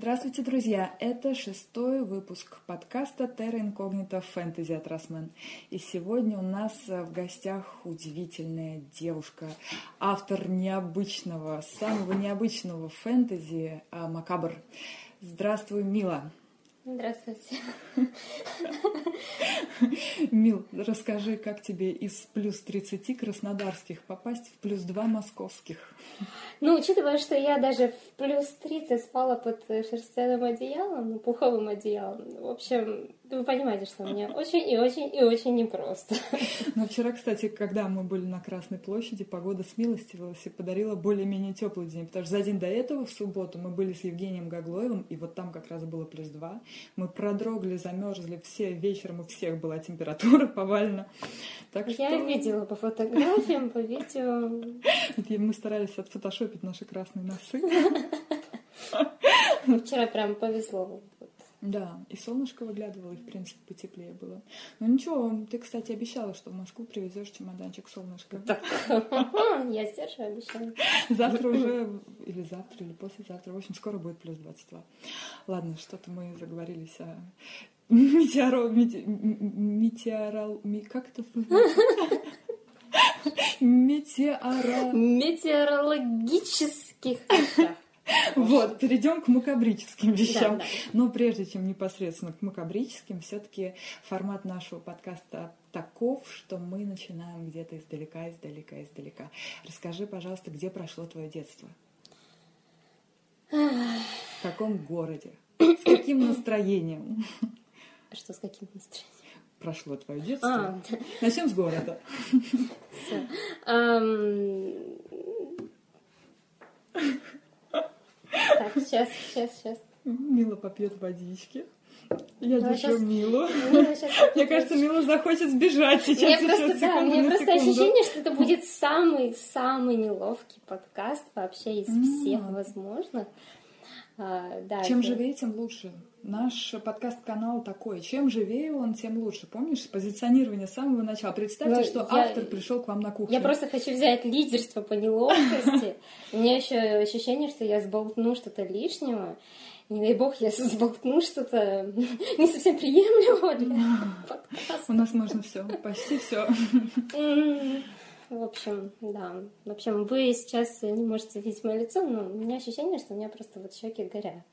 Здравствуйте, друзья! Это шестой выпуск подкаста Terra Incognita Fantasy от Росмен. И сегодня у нас в гостях удивительная девушка, автор необычного, самого необычного фэнтези а, Макабр. Здравствуй, Мила! Здравствуйте. Мил, расскажи, как тебе из плюс 30 краснодарских попасть в плюс 2 московских? Ну, учитывая, что я даже в плюс 30 спала под шерстяным одеялом, ну, пуховым одеялом, в общем, вы понимаете, что мне очень и очень и очень непросто. Но вчера, кстати, когда мы были на Красной площади, погода смилостивилась и подарила более-менее теплый день, потому что за день до этого, в субботу, мы были с Евгением Гаглоевым, и вот там как раз было плюс 2. Мы продрогли, замерзли, все вечером у всех была температура повально. Так что... Я видела по фотографиям, по видео. Мы старались отфотошопить наши красные носы. Вчера прям повезло. Да, и солнышко выглядывало, и, в принципе, потеплее было. Ну ничего, ты, кстати, обещала, что в Москву привезешь чемоданчик солнышка. Так, я сдержу обещаю. Завтра уже, или завтра, или послезавтра, в общем, скоро будет плюс 22. Ладно, что-то мы заговорились о метеоро... метеорал... Как это Метеоро... Метеорологических Вот, перейдем к макабрическим вещам. Да, да. Но прежде чем непосредственно к макабрическим, все-таки формат нашего подкаста таков, что мы начинаем где-то издалека, издалека, издалека. Расскажи, пожалуйста, где прошло твое детство? В каком городе? С каким настроением? Что с каким настроением? Прошло твое детство. А, Начнем с города. Так, сейчас, сейчас, сейчас. Мила попьет водички. Я Давай держу сейчас... Милу. Мила Мне кажется, Мила захочет сбежать сейчас. Мне просто, да, мне просто секунду. ощущение, что это будет самый-самый неловкий подкаст вообще из всех возможных. А, да, Чем это... живее, тем лучше. Наш подкаст-канал такой. Чем живее он, тем лучше. Помнишь, позиционирование с самого начала. Представьте, ну, что я... автор пришел к вам на кухню. Я просто хочу взять лидерство по неловкости. У меня еще ощущение, что я сболтну что-то лишнего. Не дай бог, я сболтну что-то не совсем приемлемого для подкаста. У нас можно все, почти все. В общем, да. В общем, вы сейчас не можете видеть мое лицо, но у меня ощущение, что у меня просто вот щеки горят.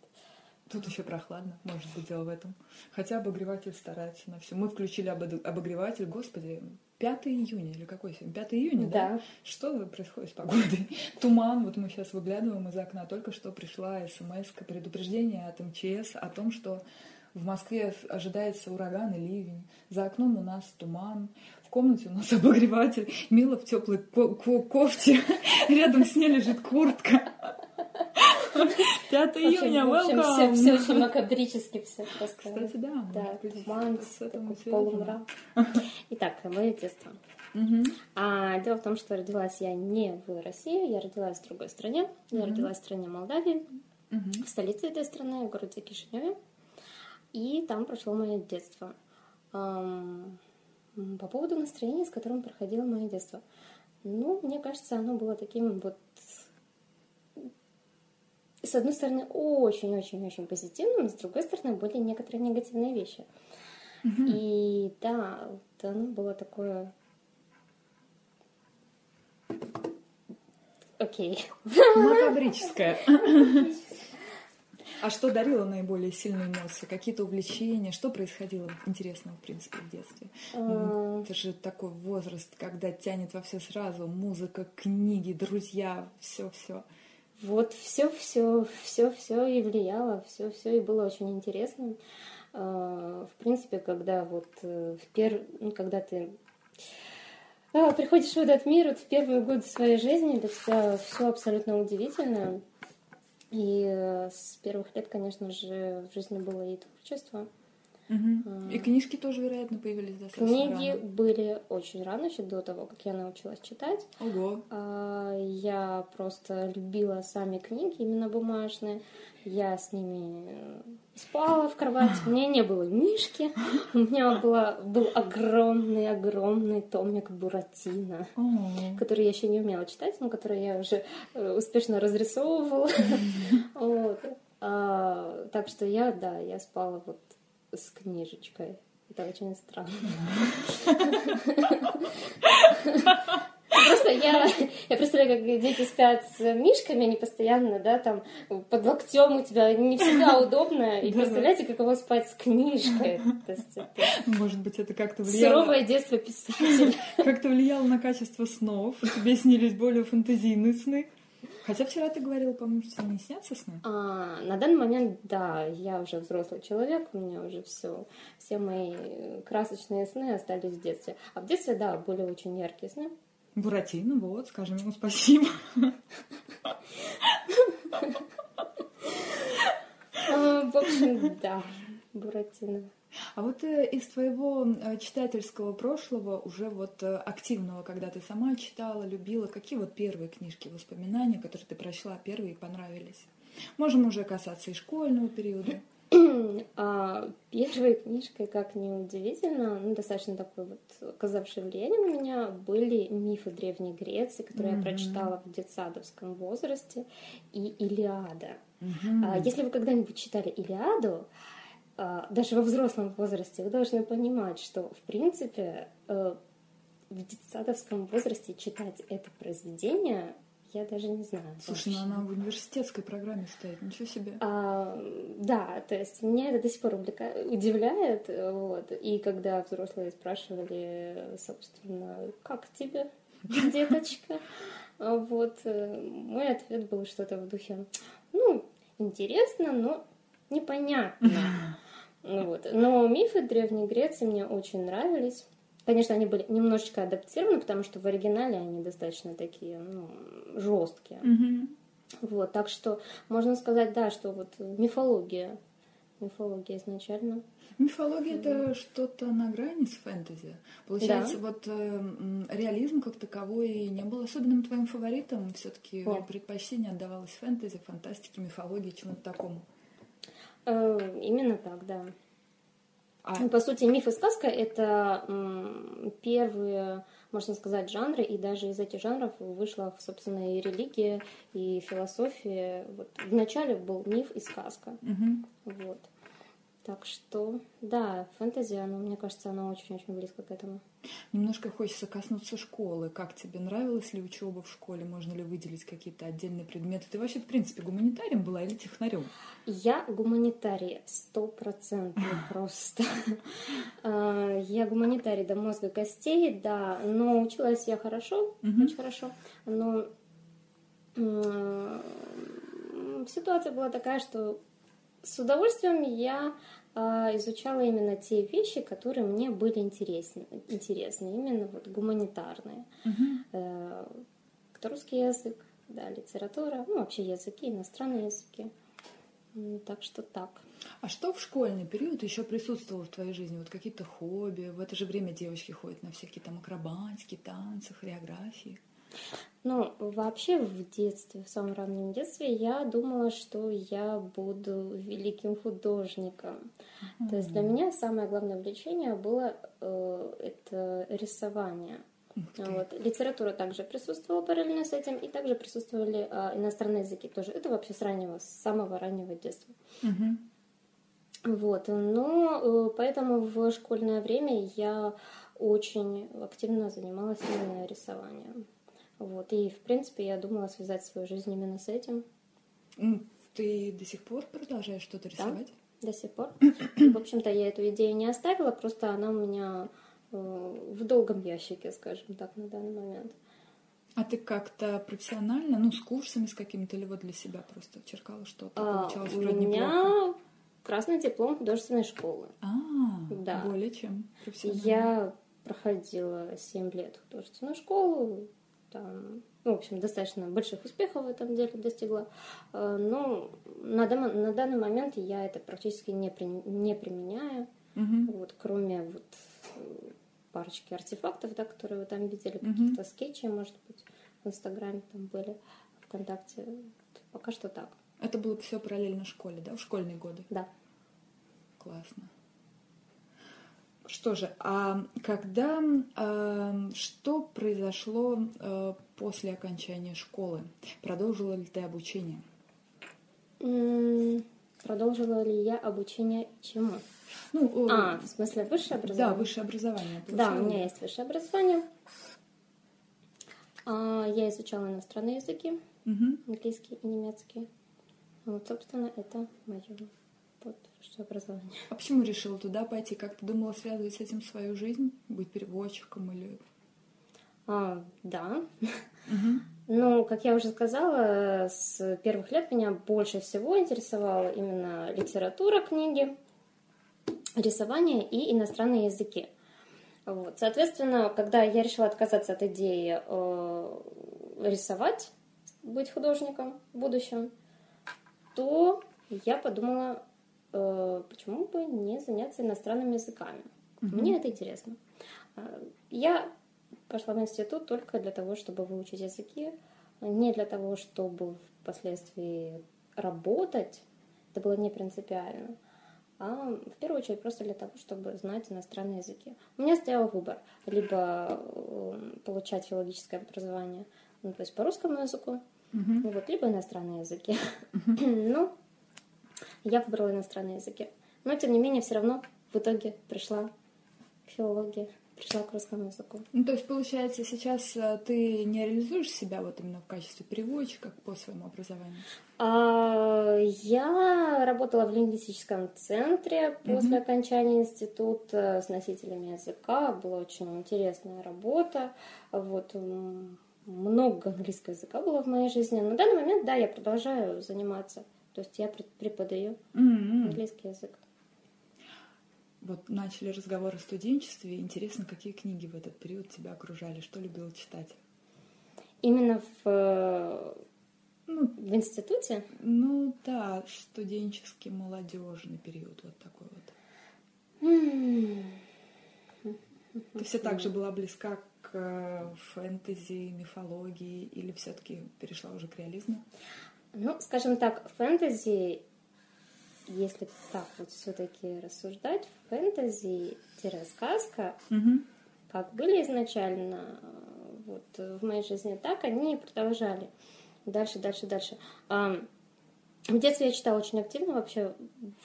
Тут еще прохладно, может быть, дело в этом. Хотя обогреватель старается на все. Мы включили обогреватель, господи, 5 июня или какой сегодня? 5 июня, да? да? Что происходит с погодой? Туман, вот мы сейчас выглядываем из окна, только что пришла смс предупреждение от МЧС о том, что в Москве ожидается ураган и ливень. За окном у нас туман. Комнате у нас обогреватель. Мила в теплой ко- ко- кофте. Рядом с ней лежит куртка. 5 июня, welcome! Все, все очень макабрически все просто. Кстати, да. Да, туман, полумрак. Итак, мое детство. А, дело в том, что родилась я не в России, я родилась в другой стране. Я родилась в стране Молдавии, в столице этой страны, в городе Кишиневе. И там прошло мое детство. По поводу настроения, с которым проходило мое детство. Ну, мне кажется, оно было таким вот с одной стороны, очень-очень-очень позитивным, с другой стороны, были некоторые негативные вещи. Mm-hmm. И да, вот оно было такое... Окей. Макабрическое. А что дарило наиболее сильные эмоции? Какие-то увлечения? Что происходило интересного, в принципе, в детстве? А. Это же такой возраст, когда тянет во все сразу. Музыка, книги, друзья, все-все. Вот все, все, все, все и влияло, все, все и было очень интересным. А, в принципе, когда вот э, в пер... ну, когда ты приходишь в этот мир вот в первые годы своей жизни, для тебя все абсолютно удивительно. И э, с первых лет, конечно же, в жизни было и творчество. Угу. И книжки тоже, вероятно, появились достаточно Книги рано. были очень рано, еще до того, как я научилась читать. Ого. А, я просто любила сами книги, именно бумажные. Я с ними спала в кровати. У меня не было мишки. У меня была, был огромный-огромный томик Буратино, который я еще не умела читать, но который я уже э, успешно разрисовывала. Вот. А, так что я, да, я спала вот с книжечкой. Это очень странно. Просто я, я представляю, как дети спят с мишками, они постоянно, да, там под локтем у тебя не всегда удобно. И представляете, каково спать с книжкой. То есть это... Может быть, это как-то влияло... Суровое детство писателя. Как-то влияло на качество снов. Тебе снились более фантазийные сны. Хотя вчера ты говорила, по-моему, что не снятся сны? А, на данный момент, да, я уже взрослый человек, у меня уже все, все мои красочные сны остались в детстве. А в детстве, да, были очень яркие сны. Буратино, вот, скажем ему спасибо. А, в общем, да, Буратино. А вот э, из твоего э, читательского прошлого, уже вот э, активного, когда ты сама читала, любила, какие вот первые книжки, воспоминания, которые ты прочла первые и понравились? Можем уже касаться и школьного периода. А, первой книжкой, как ни удивительно, ну, достаточно такой вот оказавшей влияние на меня, были мифы Древней Греции, которые mm-hmm. я прочитала в детсадовском возрасте, и Илиада. Mm-hmm. Если вы когда-нибудь читали Илиаду, а, даже во взрослом возрасте вы должны понимать, что, в принципе, э, в детсадовском возрасте читать это произведение я даже не знаю. Слушай, ну она в университетской программе стоит, ничего себе. А, да, то есть меня это до сих пор удивляет. Вот. И когда взрослые спрашивали, собственно, как тебе, деточка, вот, э, мой ответ был что-то в духе, ну, интересно, но непонятно. Ну вот. Но мифы Древней Греции мне очень нравились. Конечно, они были немножечко адаптированы, потому что в оригинале они достаточно такие ну, жесткие. Mm-hmm. Вот, так что можно сказать, да, что вот мифология, мифология изначально. Мифология это что-то на грани с фэнтези. Получается, да. вот э, реализм как таковой не был особенным твоим фаворитом. Все-таки предпочтение отдавалось фэнтези, фантастике, мифологии, чему-то такому. Э, именно так, да. А... Ну, по сути, миф и сказка — это первые, можно сказать, жанры, и даже из этих жанров вышла, собственно, и религия, и философия. Вот вначале был миф и сказка. Угу. Вот. Так что, да, фэнтези, оно, мне кажется, оно очень-очень близко к этому. Немножко хочется коснуться школы. Как тебе нравилась ли учеба в школе? Можно ли выделить какие-то отдельные предметы? Ты вообще, в принципе, гуманитарием была или технарем? Я гуманитарий, стопроцентный просто. А, я гуманитарий до мозга костей, да, но училась я хорошо, очень хорошо, но ситуация была такая, что с удовольствием я э, изучала именно те вещи, которые мне были интересны, интересны именно вот гуманитарные. Э, русский язык, да, литература, ну вообще языки, иностранные языки. Так что так. А что в школьный период еще присутствовало в твоей жизни? Вот какие-то хобби? В это же время девочки ходят на всякие там акробатики, танцы, хореографии. Ну, вообще в детстве, в самом раннем детстве, я думала, что я буду великим художником. Mm-hmm. То есть для меня самое главное увлечение было э, это рисование. Вот. Литература также присутствовала параллельно с этим, и также присутствовали э, иностранные языки тоже. Это вообще с раннего, с самого раннего детства. Mm-hmm. Вот. Но э, поэтому в школьное время я очень активно занималась именно рисованием. Вот. И, в принципе, я думала связать свою жизнь именно с этим. Ты до сих пор продолжаешь что-то рисовать? Да, до сих пор. В общем-то, я эту идею не оставила, просто она у меня э, в долгом ящике, скажем так, на данный момент. А ты как-то профессионально, ну, с курсами, с какими-то, или вот для себя просто черкала что-то, а, получалось У меня неплохо. красный диплом художественной школы. А, да. более чем профессионально. Я проходила 7 лет художественную школу, там, ну, в общем, достаточно больших успехов в этом деле достигла. Э, но на, дам, на данный момент я это практически не, при, не применяю, угу. вот, кроме вот э, парочки артефактов, да, которые вы там видели, угу. каких-то скетчей, может быть, в Инстаграме там были, ВКонтакте. Вот, пока что так. Это было все параллельно школе, да, в школьные годы? Да. Классно. Что же, а когда, э, что произошло э, после окончания школы? Продолжила ли ты обучение? Продолжила ли я обучение чему? Ну, а, в смысле высшее образование? Да, высшее образование. Да, у меня есть высшее образование. А, я изучала иностранные языки, угу. английский и немецкий. Вот, собственно, это мое высшее образование. А почему решила туда пойти? Как ты думала связывать с этим свою жизнь? Быть переводчиком или... А, да. Угу. Ну, как я уже сказала, с первых лет меня больше всего интересовала именно литература, книги, рисование и иностранные языки. Вот. Соответственно, когда я решила отказаться от идеи э, рисовать, быть художником в будущем, то я подумала, э, почему бы не заняться иностранными языками. Mm-hmm. Мне это интересно. Э, я пошла в институт только для того, чтобы выучить языки, не для того, чтобы впоследствии работать. Это было не принципиально. А в первую очередь просто для того, чтобы знать иностранные языки. У меня стоял выбор. Либо э, получать филологическое образование, ну, то есть по русскому языку, uh-huh. вот, либо иностранные языки. Uh-huh. ну, я выбрала иностранные языки. Но, тем не менее, все равно в итоге пришла к филологии пришла к русскому языку. Ну, то есть, получается, сейчас э, ты не реализуешь себя вот именно в качестве переводчика по своему образованию? А, я работала в лингвистическом центре после mm окончания института с носителями языка. Была очень интересная работа. Вот много английского языка было в моей жизни. На данный момент, да, я продолжаю заниматься. То есть я преподаю mm-hmm. английский язык. Вот начали разговор о студенчестве. Интересно, какие книги в этот период тебя окружали? Что любила читать? Именно в, э, ну, в институте? Ну да, студенческий, молодежный период вот такой вот. Ты все так же была близка к э, фэнтези, мифологии или все-таки перешла уже к реализму? Ну, скажем так, фэнтези если так вот все-таки рассуждать, фэнтези-сказка, угу. как были изначально вот, в моей жизни, так они продолжали. Дальше, дальше, дальше. В детстве я читала очень активно, вообще,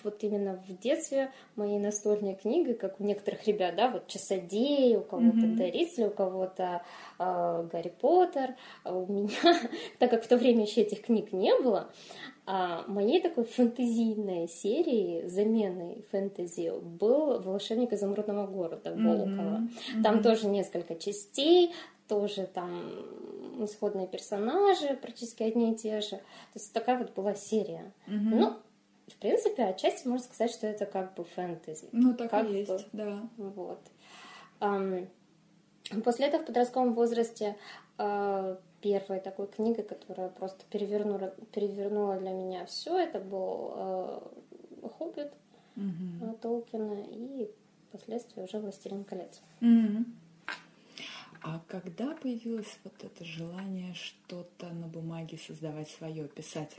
вот именно в детстве моей настольной книгой, как у некоторых ребят, да, вот Часодей, у кого-то mm-hmm. Даритель, у кого-то э, Гарри Поттер, а у меня, так как в то время еще этих книг не было, а моей такой фэнтезийной серии, заменой фэнтези, был «Волшебник изумрудного города» Волкова. Mm-hmm. Там mm-hmm. тоже несколько частей, тоже там исходные персонажи, практически одни и те же. То есть такая вот была серия. Mm-hmm. Ну, в принципе, отчасти можно сказать, что это как бы фэнтези. Ну, так как и есть, бы. да. Вот. После этого в подростковом возрасте uh, первой такой книгой, которая просто перевернула, перевернула для меня все, это был э, «Хоббит» угу. Толкина и впоследствии уже «Властелин колец». Угу. А когда появилось вот это желание что-то на бумаге создавать свое, писать?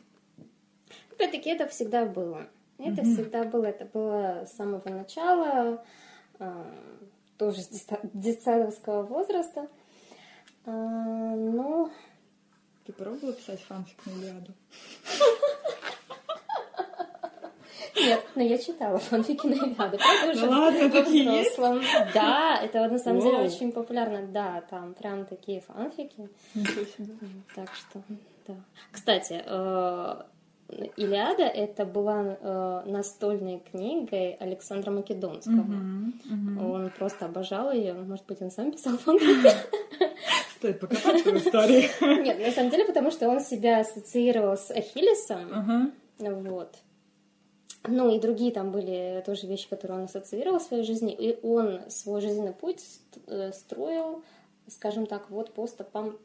Опять-таки это всегда было. Это угу. всегда было, это было с самого начала, э, тоже с детсадовского возраста. А, ну... Ты пробовала писать фанфик на Илиаду? Нет, но я читала фанфики на. Правда, уже ладно, такие есть? Да, это на самом деле очень популярно. Да, там прям такие фанфики. Так что, да. Кстати, э, Илиада это была э, настольной книгой Александра Македонского. Uh-huh, uh-huh. Он просто обожал ее. Может быть, он сам писал фанфики. Стоит покопаться в истории. Нет, на самом деле, потому что он себя ассоциировал с Ахиллесом. Вот. Ну и другие там были тоже вещи, которые он ассоциировал в своей жизни. И он свой жизненный путь э, строил, скажем так, вот по стопам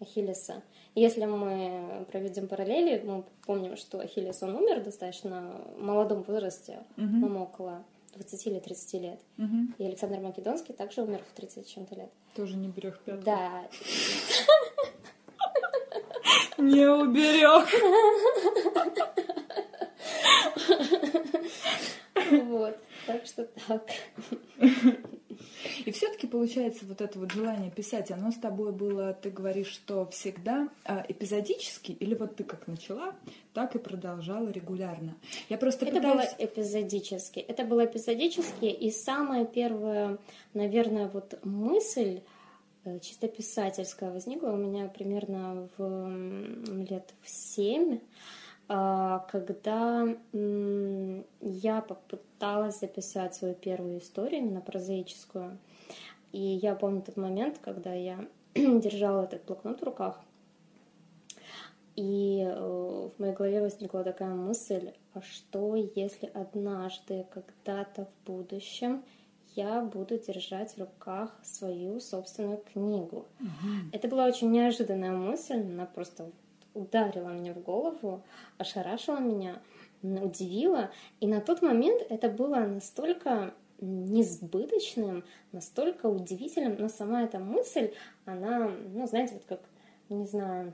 Ахиллеса. Если мы проведем параллели, мы помним, что Ахиллес, он умер достаточно в молодом возрасте, uh-huh. по около 20 или 30 лет. Угу. И Александр Македонский также умер в 30 с чем-то лет. Тоже не берег пятку. Да. Не уберег. Вот, так что так. И все-таки получается вот это вот желание писать, оно с тобой было, ты говоришь, что всегда а, эпизодически, или вот ты как начала, так и продолжала регулярно. Я просто это пытаюсь... было эпизодически. Это было эпизодически, и самая первая, наверное, вот мысль э, чисто писательская возникла у меня примерно в лет в семь, когда я попыталась записать свою первую историю, именно прозаическую. И я помню тот момент, когда я держала этот блокнот в руках, и э, в моей голове возникла такая мысль, а что если однажды, когда-то в будущем, я буду держать в руках свою собственную книгу. Угу. Это была очень неожиданная мысль, она просто ударила мне в голову, ошарашила меня, удивила. И на тот момент это было настолько несбыточным, настолько удивительным, но сама эта мысль, она, ну, знаете, вот как, не знаю,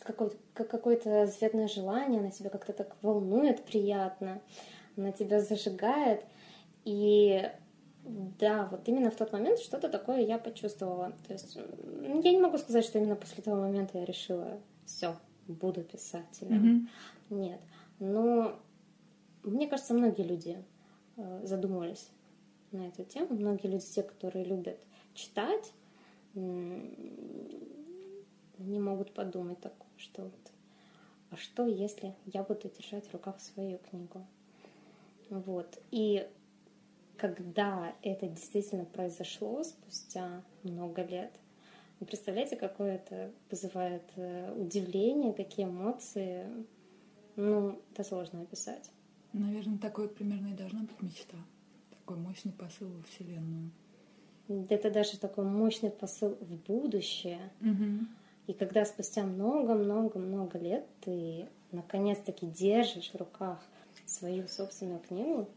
какое-то как какое-то заветное желание, она тебя как-то так волнует приятно, она тебя зажигает. И да, вот именно в тот момент что-то такое я почувствовала. То есть я не могу сказать, что именно после того момента я решила, все, буду писателем. Mm-hmm. Нет. Но мне кажется, многие люди э, задумывались на эту тему. Многие люди, те, которые любят читать, не могут подумать такое, что вот, а что, если я буду держать в руках свою книгу? Вот. И когда это действительно произошло спустя много лет, вы представляете, какое это вызывает э, удивление, какие эмоции? Ну, это сложно описать. Наверное, такой примерно и должна быть мечта. Такой мощный посыл во Вселенную. Это даже такой мощный посыл в будущее. Угу. И когда спустя много-много-много лет ты наконец-таки держишь в руках свою собственную книгу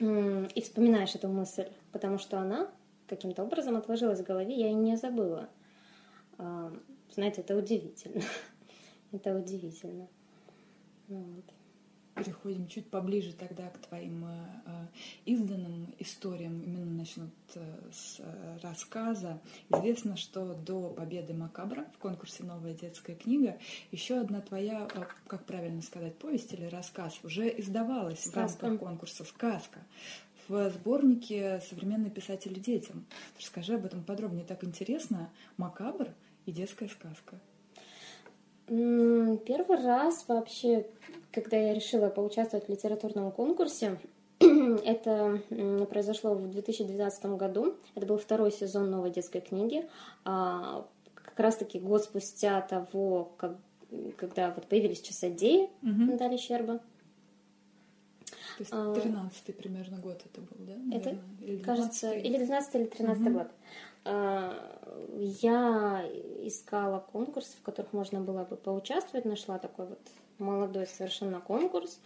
и вспоминаешь эту мысль, потому что она каким-то образом отложилась в голове, я ее не забыла. А, знаете, это удивительно. это удивительно. Вот переходим чуть поближе тогда к твоим э, э, изданным историям, именно начнут э, с рассказа. Известно, что до победы Макабра в конкурсе «Новая детская книга» еще одна твоя, как правильно сказать, повесть или рассказ уже издавалась сказка. в рамках конкурса «Сказка» в сборнике «Современные писатели детям». Расскажи об этом подробнее. Так интересно. Макабр и детская сказка. Первый раз вообще, когда я решила поучаствовать в литературном конкурсе, это произошло в 2012 году. Это был второй сезон новой детской книги. А, как раз-таки год спустя того, как, когда вот появились часодеи угу. Натальи Щерба. То есть 13-й а, примерно год это был, да? Наверное? Это, или кажется, или 12 или 13 угу. год. А, я искала конкурсы, в которых можно было бы поучаствовать, нашла такой вот молодой совершенно конкурс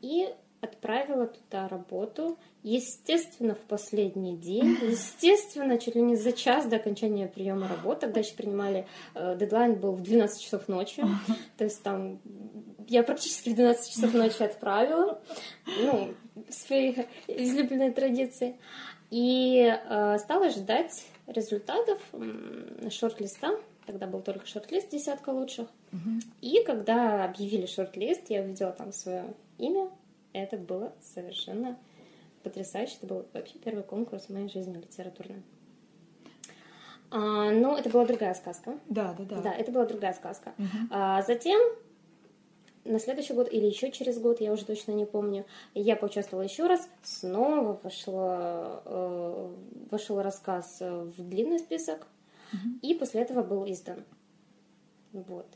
и отправила туда работу. Естественно, в последний день, естественно, чуть ли не за час до окончания приема работы, тогда еще принимали, э, дедлайн был в 12 часов ночи, то есть там я практически в 12 часов ночи отправила, ну, свои излюбленные традиции, и э, стала ждать результатов шорт-листа. Тогда был только шорт-лист десятка лучших. Угу. И когда объявили шорт-лист, я увидела там свое имя. Это было совершенно потрясающе. Это был вообще первый конкурс в моей жизни литературный. А, но это была другая сказка. Да, да, да. Да, это была другая сказка. Угу. А, затем на следующий год или еще через год, я уже точно не помню, я поучаствовала еще раз, снова вошла, э, вошел рассказ в длинный список, угу. и после этого был издан. Вот.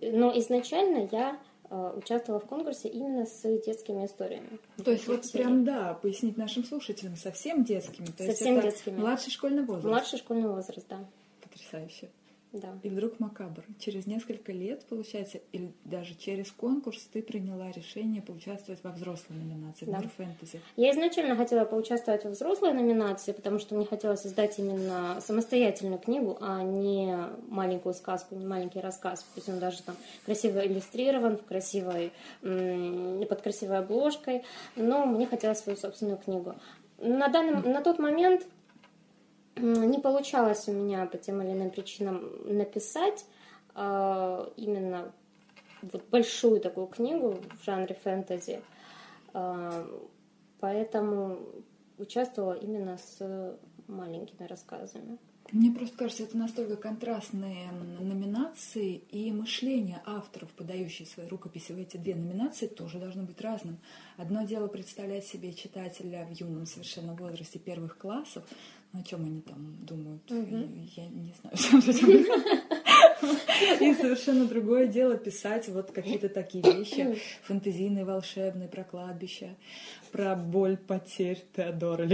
Но изначально я э, участвовала в конкурсе именно с детскими историями. То есть вот прям, да, пояснить нашим слушателям, совсем детскими. То совсем есть это детскими. Младший школьный возраст. Младший школьный возраст, да. Потрясающе. Да. И вдруг макабр. Через несколько лет, получается, или даже через конкурс ты приняла решение поучаствовать во взрослой номинации, да. в мир фэнтези. Я изначально хотела поучаствовать во взрослой номинации, потому что мне хотелось издать именно самостоятельную книгу, а не маленькую сказку, не маленький рассказ. Пусть он даже там красиво иллюстрирован, в красивой, под красивой обложкой, но мне хотелось свою собственную книгу. На, данный, на тот момент не получалось у меня по тем или иным причинам написать э, именно вот большую такую книгу в жанре фэнтези. А, поэтому участвовала именно с маленькими рассказами. Мне просто кажется, это настолько контрастные номинации, и мышление авторов, подающих свои рукописи в эти две номинации, тоже должно быть разным. Одно дело представлять себе читателя в юном совершенно возрасте первых классов, о чем они там думают, угу. я не знаю, И совершенно другое дело писать вот какие-то такие вещи, фантазийные, волшебные, про кладбище, про боль потерь Теодора.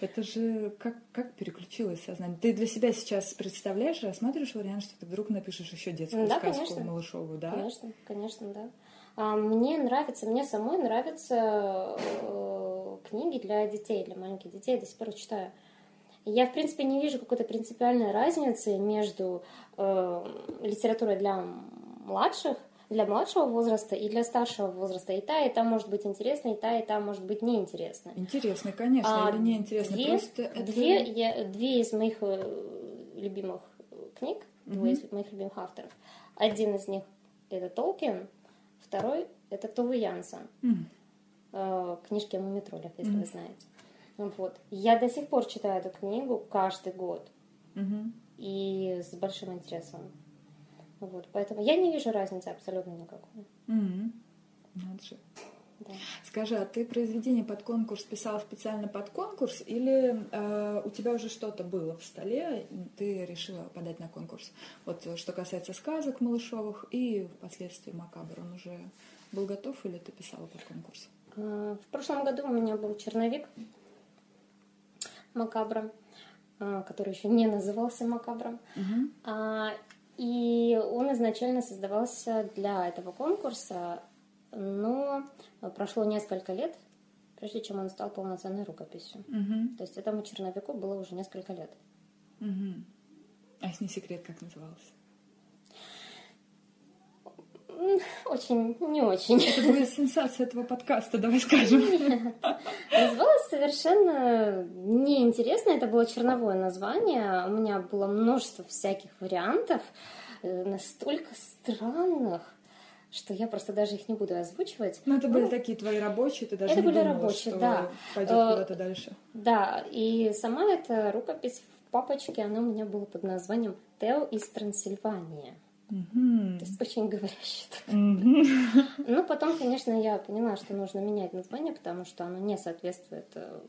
Это же как, как переключилось сознание? Ты для себя сейчас представляешь, рассматриваешь вариант, что ты вдруг напишешь еще детскую сказку малышовую, да? Конечно, конечно, да. А, мне нравится, мне самой нравятся э, книги для детей, для маленьких детей. Я до сих пор читаю. Я, в принципе, не вижу какой-то принципиальной разницы между э, литературой для младших, для младшего возраста и для старшего возраста. И та, и та может быть интересна, и та, и та может быть неинтересна. Интересно, конечно, а или неинтересно. Две, Просто это... две, я, две из моих э, любимых книг, mm-hmm. двое из моих любимых авторов. Один из них это Толкин, второй это Товы Янсен. Mm-hmm. Книжки о мумитролях, если mm-hmm. вы знаете. Вот. Я до сих пор читаю эту книгу каждый год. Угу. И с большим интересом. Вот. Поэтому я не вижу разницы абсолютно никакой. Угу. Надо же. Да. Скажи, а ты произведение под конкурс писала специально под конкурс или э, у тебя уже что-то было в столе, и ты решила подать на конкурс? Вот что касается сказок малышовых и впоследствии Макабр, он уже был готов или ты писала под конкурс? А, в прошлом году у меня был черновик макабром, а, который еще не назывался макабром. Угу. И он изначально создавался для этого конкурса, но прошло несколько лет, прежде чем он стал полноценной рукописью. Угу. То есть этому черновику было уже несколько лет. Угу. А если не секрет, как назывался? Очень, не очень. Это будет сенсация этого подкаста, давай скажем. Нет. Называлось совершенно неинтересно. Это было черновое название. У меня было множество всяких вариантов, э, настолько странных, что я просто даже их не буду озвучивать. Ну, это были ну, такие твои рабочие, ты даже это не были думала, рабочие, что да. пойдет э, куда-то дальше. Да, и сама эта рукопись в папочке, она у меня была под названием «Тео из Трансильвании». Угу. То есть очень говорящий. Угу. Ну, потом, конечно, я поняла, что нужно менять название, потому что оно не соответствует э,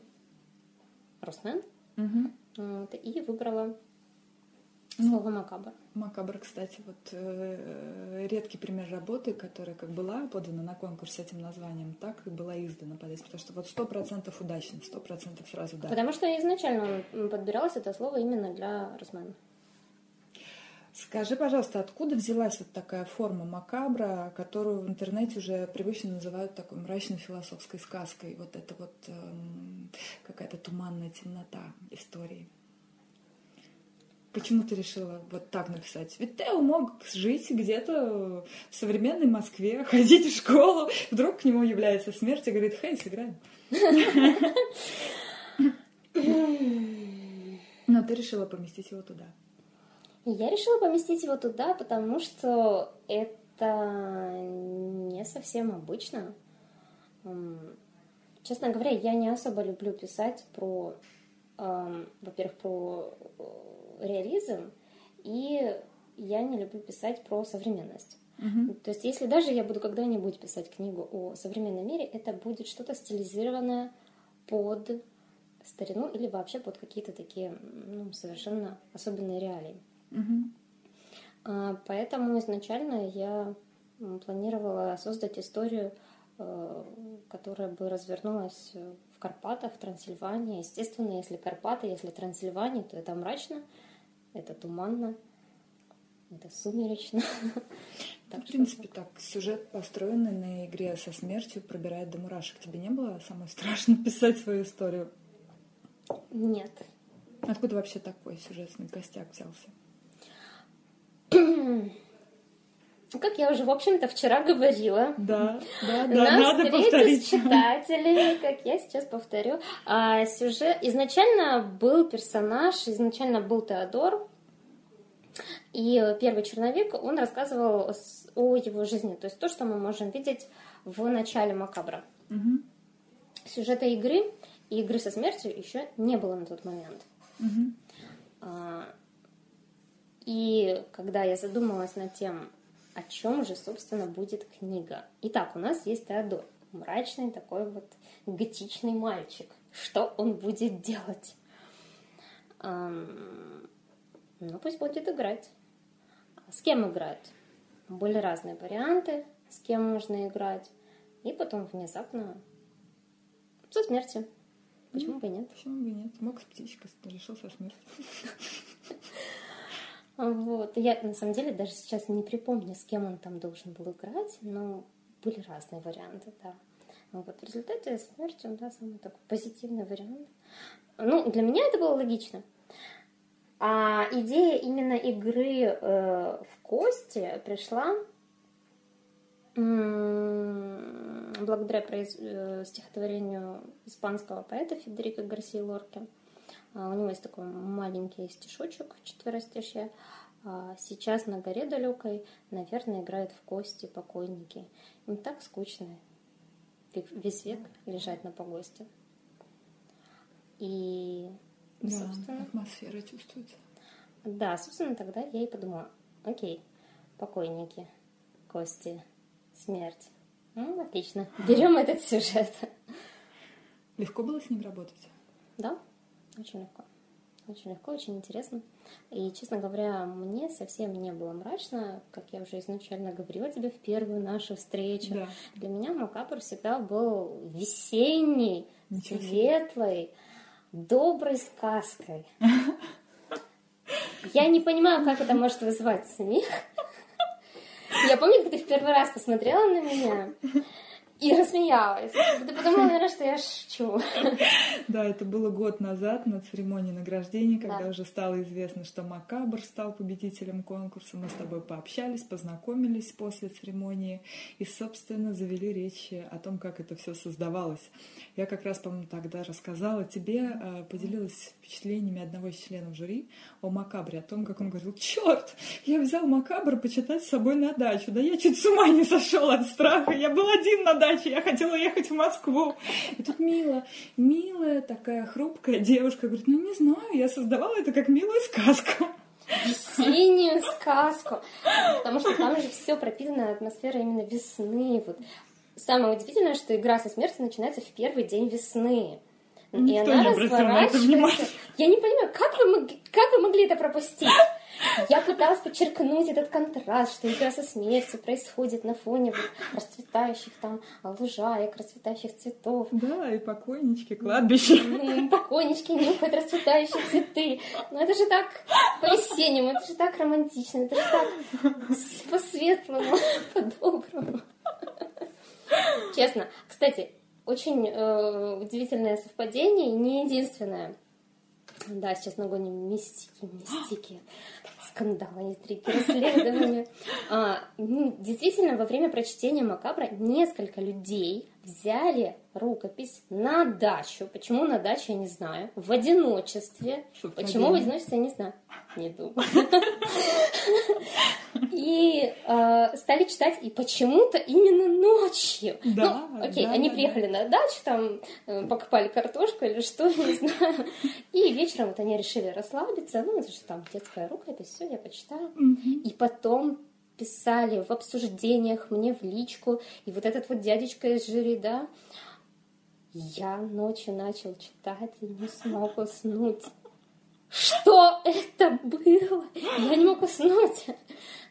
Росмен. Угу. Вот, и выбрала слово макабр. Макабр, кстати, вот э, редкий пример работы, которая как была подана на конкурс с этим названием, так и была издана под потому что вот сто процентов удачно, сто процентов сразу да. Потому что изначально подбиралось это слово именно для Росмена. Скажи, пожалуйста, откуда взялась вот такая форма макабра, которую в интернете уже привычно называют такой мрачной философской сказкой? Вот это вот эм, какая-то туманная темнота истории. Почему ты решила вот так написать? Ведь Тео мог жить где-то в современной Москве, ходить в школу, вдруг к нему является смерть и говорит, хей, сыграем. Но ты решила поместить его туда. Я решила поместить его туда, потому что это не совсем обычно. Честно говоря, я не особо люблю писать про, эм, во-первых, про э, реализм, и я не люблю писать про современность. Uh-huh. То есть, если даже я буду когда-нибудь писать книгу о современном мире, это будет что-то стилизированное под старину или вообще под какие-то такие ну, совершенно особенные реалии. Угу. Поэтому изначально я планировала создать историю, э, которая бы развернулась в Карпатах, в Трансильвании. Естественно, если Карпаты, если Трансильвания, то это мрачно, это туманно, это сумеречно. В принципе, так, сюжет, построенный на игре со смертью, пробирает до мурашек. Тебе не было самое страшно писать свою историю? Нет. Откуда вообще такой сюжетный костяк взялся? Как я уже, в общем-то, вчера говорила. Да, да, да, надо повторить. читателей, как я сейчас повторю. А, сюжет... Изначально был персонаж, изначально был Теодор. И первый черновик, он рассказывал о его жизни, то есть то, что мы можем видеть в начале Макабра. Угу. Сюжета игры и игры со смертью еще не было на тот момент. Угу. И когда я задумалась над тем, о чем же, собственно, будет книга. Итак, у нас есть Теодор, мрачный такой вот готичный мальчик. Что он будет делать? Эм, ну, пусть будет играть. С кем играть? Были разные варианты, с кем можно играть. И потом внезапно со смертью. Почему бы и нет? Почему бы и нет? Мог с птичкой, решил со смертью. Вот. Я на самом деле даже сейчас не припомню, с кем он там должен был играть, но были разные варианты, да. Вот. В результате смертью, да, самый такой позитивный вариант. Ну, для меня это было логично. А идея именно игры э, в кости пришла благодаря произ... Э, стихотворению испанского поэта Федерико Гарсии Лорки. А, у него есть такой маленький стишочек, четверостишье. А, Сейчас на горе далекой, наверное, играют в кости покойники. Им так скучно весь век лежать на погосте. И, да, собственно... атмосфера чувствуется. Да, собственно, тогда я и подумала, окей, покойники, кости, смерть. Ну, отлично. Берем этот сюжет. Легко было с ним работать? Да, очень легко. Очень легко, очень интересно. И, честно говоря, мне совсем не было мрачно, как я уже изначально говорила тебе в первую нашу встречу. Да. Для меня Макапр всегда был весенний, Ничего светлой, доброй сказкой. Я не понимаю, как это может вызывать смех. Я помню, как ты в первый раз посмотрела на меня, и рассмеялась. Ты подумала, наверное, что я шучу. Да, это было год назад на церемонии награждения, когда да. уже стало известно, что Макабр стал победителем конкурса. Мы с тобой пообщались, познакомились после церемонии и, собственно, завели речь о том, как это все создавалось. Я как раз, по-моему, тогда рассказала тебе, э, поделилась впечатлениями одного из членов жюри о Макабре, о том, как он говорил, черт, я взял Макабр почитать с собой на дачу, да я чуть с ума не сошел от страха, я был один на даче, я хотела ехать в Москву. И тут Мила, милая такая хрупкая девушка, говорит, ну не знаю, я создавала это как милую сказку весеннюю сказку. Потому что там же все пропитано атмосферой именно весны. Вот Самое удивительное, что игра со смертью начинается в первый день весны. Никто и она не разворачивается. Я не понимаю, как вы, могли, как вы могли это пропустить? Я пыталась подчеркнуть этот контраст, что игра со смертью происходит на фоне расцветающих там лужаек, расцветающих цветов. Да, и покойнички, кладбище. Покойнички нюхают расцветающие цветы. Ну это же так по-весеннему, это же так романтично, это же так по-светлому, по-доброму. Честно. Кстати, очень э, удивительное совпадение, не единственное. Да, сейчас нагоним мистики, мистики, скандалы, интриги, расследования. А, ну, действительно, во время прочтения Макабра несколько людей взяли рукопись на дачу. Почему на дачу, я не знаю. В одиночестве. Почему в одиночестве, я не знаю. Не думаю. И э, стали читать, и почему-то именно ночью. Да, ну, окей, они приехали на дачу, там э, покопали картошку или что, не знаю. И вечером вот они решили расслабиться. Ну, это же там детская рукопись, все, я почитала. И потом писали в обсуждениях мне в личку, и вот этот вот дядечка из жюри, да, я ночью начал читать и не смог уснуть. Что это было? Я не мог уснуть.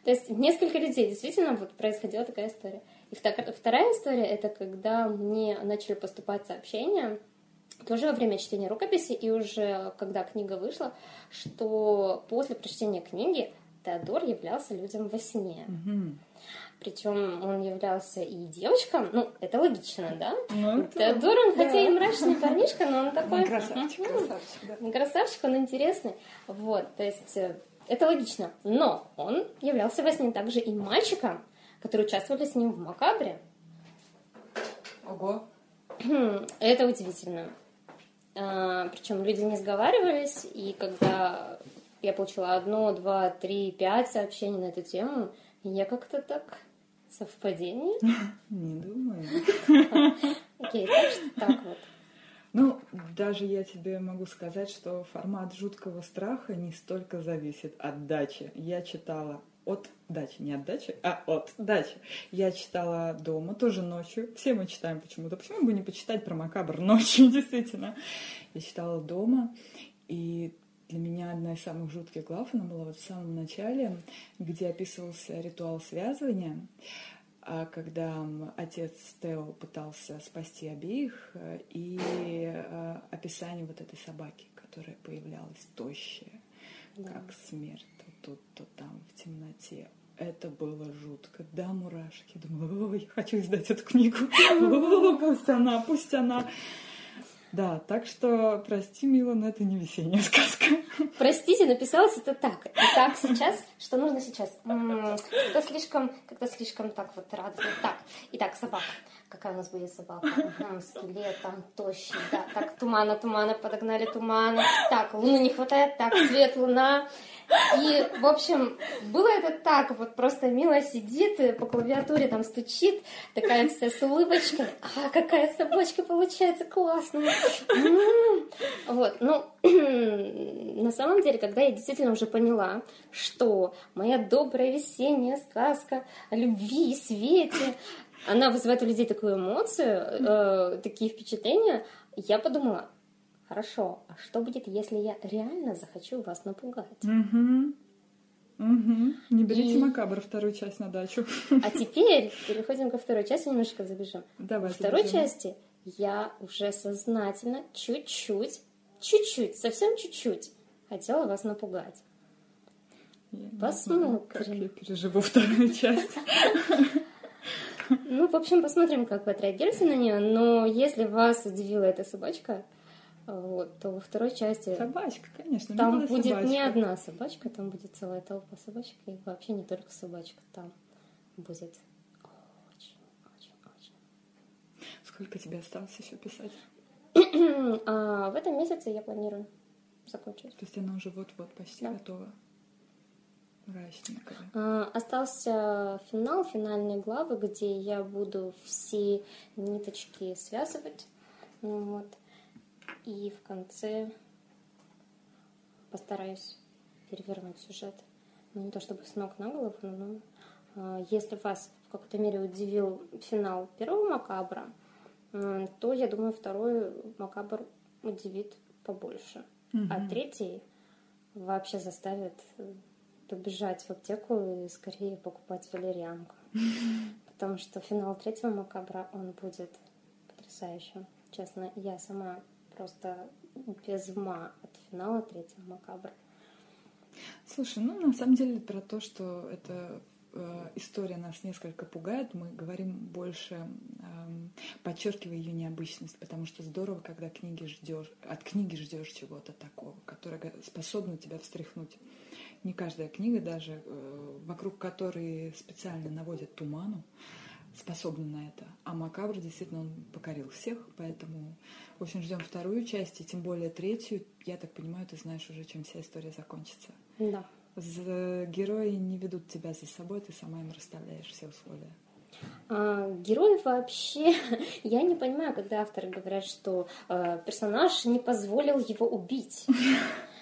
То есть несколько людей, действительно, вот происходила такая история. И вторая история, это когда мне начали поступать сообщения, тоже во время чтения рукописи, и уже когда книга вышла, что после прочтения книги Теодор являлся людям во сне. Угу. Причем он являлся и девочкам, ну, это логично, да? Ну, Теодор, он да. хотя и мрачный парнишка, но он такой... Красавчик, красавчик, да. Красавчик, он интересный. Вот, то есть э, это логично. Но он являлся во сне также и мальчиком, которые участвовали с ним в Макабре. Ого. Это удивительно. А, причем люди не сговаривались, и когда я получила одно, два, три, пять сообщений на эту тему, и я как-то так совпадение? Не думаю. Окей, так что так вот. Ну, даже я тебе могу сказать, что формат жуткого страха не столько зависит от дачи. Я читала от дачи, не от дачи, а от дачи. Я читала дома, тоже ночью. Все мы читаем почему-то. Почему бы не почитать про макабр ночью, действительно? Я читала дома, и для меня одна из самых жутких глав, она была вот в самом начале, где описывался ритуал связывания. А когда отец Тео пытался спасти обеих, э, и э, описание вот этой собаки, которая появлялась тощая, да. как смерть, то тут, то там, в темноте. Это было жутко. Да, мурашки. Думала, я хочу издать эту книгу. пусть она, пусть она. Да, так что прости, Мила, но это не весенняя сказка. Простите, написалось это так. Итак, сейчас, что нужно сейчас? Когда слишком, когда слишком так вот радостно. Так, итак, собака. Какая у нас будет собака? Угу, скелет, там тощий. Да, так, тумана, тумана, подогнали тумана. Так, луны не хватает. Так, свет, луна. И, в общем, было это так, вот просто Мила сидит, по клавиатуре там стучит, такая вся с улыбочкой. А, какая собачка получается классная. Вот, ну, на самом деле, когда я действительно уже поняла, что моя добрая весенняя сказка о любви и свете, она вызывает у людей такую эмоцию, э, такие впечатления, я подумала, Хорошо, а что будет, если я реально захочу вас напугать? Угу. Угу. Не берите и... макабр вторую часть на дачу. А теперь переходим ко второй части, немножко забежим. Давай. Во второй части я уже сознательно чуть-чуть, чуть-чуть, совсем чуть-чуть хотела вас напугать. Я посмотрим. как я переживу вторую часть. Ну, в общем, посмотрим, как вы отреагируете на нее. Но если вас удивила эта собачка, вот, то во второй части... Собачка, конечно. Там будет собачка. не одна собачка, там будет целая толпа собачек, и вообще не только собачка, там будет очень, очень, очень. Сколько тебе осталось еще писать? а, в этом месяце я планирую закончить. То есть она уже вот-вот почти да. готова? Мрачненькая. А, остался финал, финальные главы, где я буду все ниточки связывать. Вот. И в конце постараюсь перевернуть сюжет. Ну, не то чтобы с ног на голову, но э, если вас в какой-то мере удивил финал первого макабра, э, то, я думаю, второй макабр удивит побольше. Mm-hmm. А третий вообще заставит побежать в аптеку и скорее покупать валерьянку. Потому что финал третьего макабра, он будет потрясающим. Честно, я сама просто без ума от финала третьего макабра. Слушай, ну на самом деле про то, что эта э, история нас несколько пугает, мы говорим больше, э, подчеркивая ее необычность, потому что здорово, когда книги ждешь, от книги ждешь чего-то такого, которое способно тебя встряхнуть. Не каждая книга, даже э, вокруг которой специально наводят туману, способна на это. А Макабр действительно он покорил всех, поэтому общем ждем вторую часть, и тем более третью. Я так понимаю, ты знаешь уже, чем вся история закончится. Да. Герои не ведут тебя за собой, ты сама им расставляешь все условия. А, герои вообще, я не понимаю, когда авторы говорят, что э, персонаж не позволил его убить.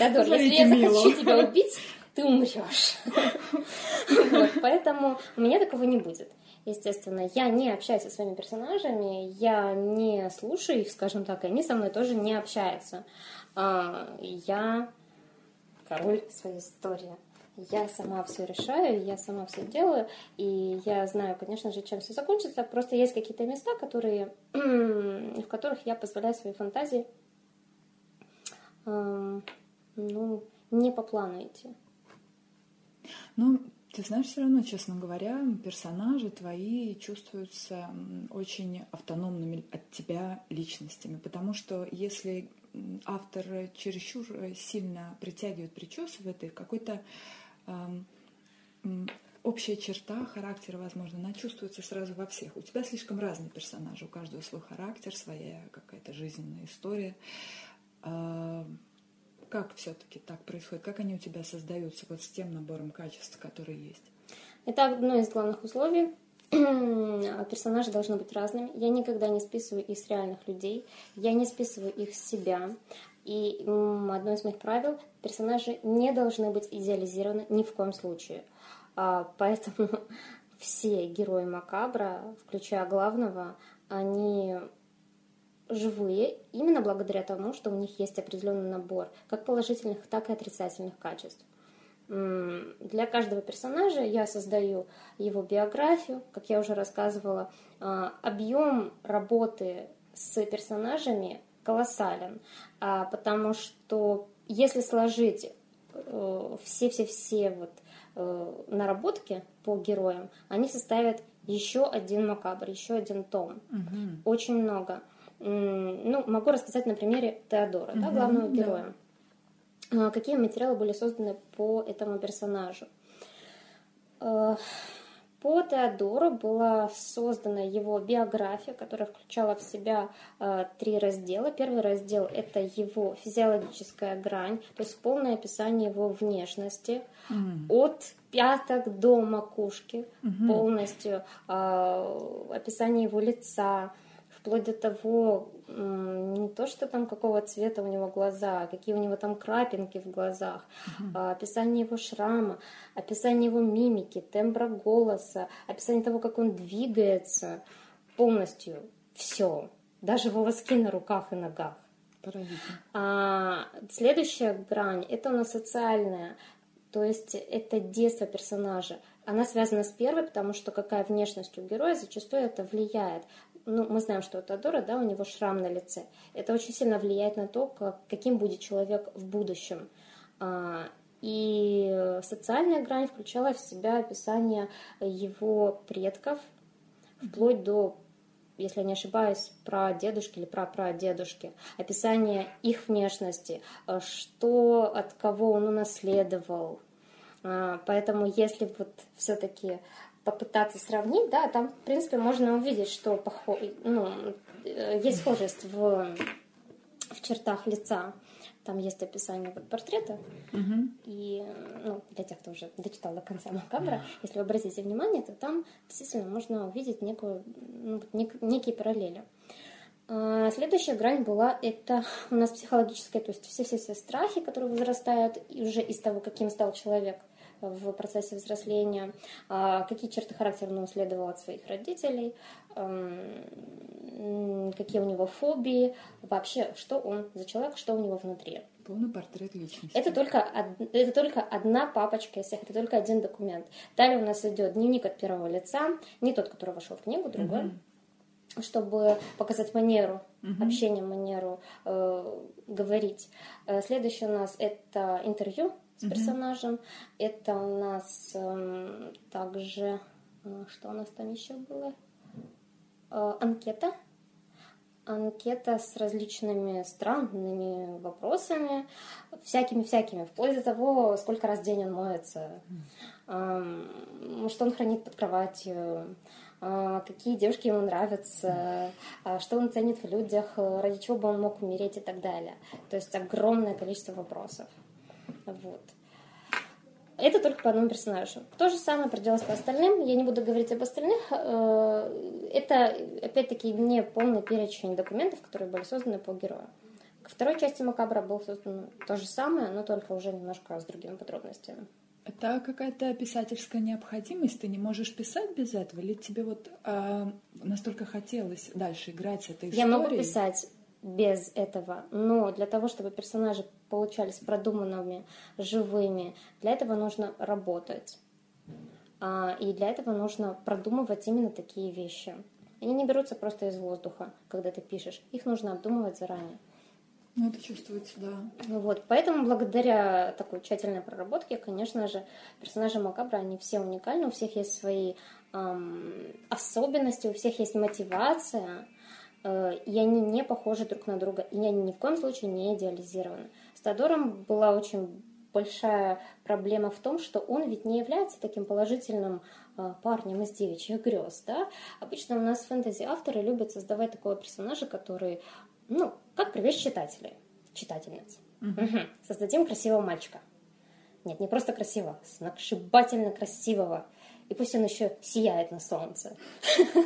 Дадор, если я захочу тебя убить, ты умрешь. вот, поэтому у меня такого не будет. Естественно, я не общаюсь со своими персонажами, я не слушаю их, скажем так, и они со мной тоже не общаются. А, я король своей истории. Я сама все решаю, я сама все делаю, и я знаю, конечно же, чем все закончится. Просто есть какие-то места, которые, в которых я позволяю своей фантазии ну, не по плану идти. Ну, ты знаешь, все равно, честно говоря, персонажи твои чувствуются очень автономными от тебя личностями, потому что если автор чересчур сильно притягивает, причесывает их, какой-то общая черта характера, возможно, она чувствуется сразу во всех. У тебя слишком разные персонажи, у каждого свой характер, своя какая-то жизненная история. Как все-таки так происходит? Как они у тебя создаются вот с тем набором качеств, которые есть? Это одно из главных условий. Персонажи должны быть разными. Я никогда не списываю их с реальных людей. Я не списываю их с себя. И одно из моих правил – персонажи не должны быть идеализированы ни в коем случае. А, поэтому все герои Макабра, включая главного, они живые именно благодаря тому, что у них есть определенный набор как положительных, так и отрицательных качеств. Для каждого персонажа я создаю его биографию, как я уже рассказывала. А, объем работы с персонажами колоссален, а, потому что если сложить э, все-все-все вот э, наработки по героям, они составят еще один макабр, еще один том. Угу. Очень много. Ну, могу рассказать на примере Теодора, угу, да, главного героя. Да. А, какие материалы были созданы по этому персонажу. А, по Теодору была создана его биография, которая включала в себя э, три раздела. Первый раздел – это его физиологическая грань, то есть полное описание его внешности mm. от пяток до макушки, mm-hmm. полностью э, описание его лица, вплоть до того, не то, что там какого цвета у него глаза, а какие у него там крапинки в глазах, угу. описание его шрама, описание его мимики, тембра голоса, описание того, как он двигается, полностью все, даже волоски на руках и ногах. А, следующая грань это у нас социальная, то есть это детство персонажа. Она связана с первой, потому что какая внешность у героя зачастую это влияет ну, мы знаем, что у Теодора, да, у него шрам на лице. Это очень сильно влияет на то, как, каким будет человек в будущем. А, и социальная грань включала в себя описание его предков, вплоть до, если я не ошибаюсь, про дедушки или про прадедушки, описание их внешности, а, что от кого он унаследовал. А, поэтому если вот все-таки попытаться сравнить, да, там, в принципе, можно увидеть, что похо... ну, э, есть схожесть в, в чертах лица. Там есть описание вот портрета. Угу. И ну, для тех, кто уже дочитал до конца Макабра, если вы обратите внимание, то там действительно можно увидеть некую, ну, нек, некие параллели. А, следующая грань была это у нас психологическая, то есть все-все-все страхи, которые возрастают уже из того, каким стал человек в процессе взросления, а, какие черты характера он унаследовал от своих родителей, какие у него фобии, вообще, что он за человек, что у него внутри. Полный портрет личности. Это только, это только одна папочка из всех, это только один документ. Далее у нас идет дневник от первого лица, не тот, который вошел в книгу, другой. Угу чтобы показать манеру угу. общения, манеру э, говорить. Э, следующее у нас это интервью с персонажем. Mm-hmm. Это у нас э, также, э, что у нас там еще было? Э, анкета. Анкета с различными странными вопросами, всякими-всякими, вплоть до того, сколько раз в день он моется, э, что он хранит под кроватью, э, какие девушки ему нравятся, э, что он ценит в людях, ради чего бы он мог умереть и так далее. То есть огромное количество вопросов. Вот. Это только по одному персонажу. То же самое проделалось по остальным. Я не буду говорить об остальных. Э, это, опять-таки, не полный перечень документов, которые были созданы по герою. К второй части Макабра был создан то же самое, но только уже немножко с другими подробностями. Это какая-то писательская необходимость? Ты не можешь писать без этого? Или тебе вот э, настолько хотелось дальше играть с этой историей? Я могу писать без этого. Но для того, чтобы персонажи получались продуманными, живыми, для этого нужно работать. А, и для этого нужно продумывать именно такие вещи. Они не берутся просто из воздуха, когда ты пишешь. Их нужно обдумывать заранее. Ну, это чувствуется, да. Вот, поэтому благодаря такой тщательной проработке, конечно же, персонажи Макабра, они все уникальны, у всех есть свои эм, особенности, у всех есть мотивация, Э, и они не похожи друг на друга, и они ни в коем случае не идеализированы. С Тодором была очень большая проблема в том, что он ведь не является таким положительным э, парнем из девичьих грез, да? Обычно у нас фэнтези-авторы любят создавать такого персонажа, который, ну, как привлечь читателей, читательниц. Угу. Создадим красивого мальчика. Нет, не просто красивого, сногсшибательно красивого. И пусть он еще сияет на солнце.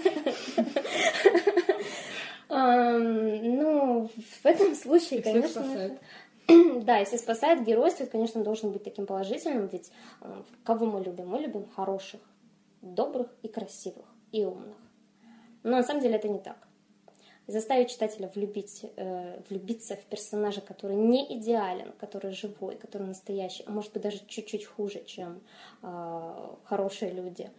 Ну, в этом случае, конечно... Да, если спасает геройство, конечно, должен быть таким положительным, ведь э, кого мы любим? Мы любим хороших, добрых и красивых, и умных. Но на самом деле это не так заставить читателя влюбить, э, влюбиться в персонажа, который не идеален, который живой, который настоящий, а может быть даже чуть-чуть хуже, чем э, хорошие люди.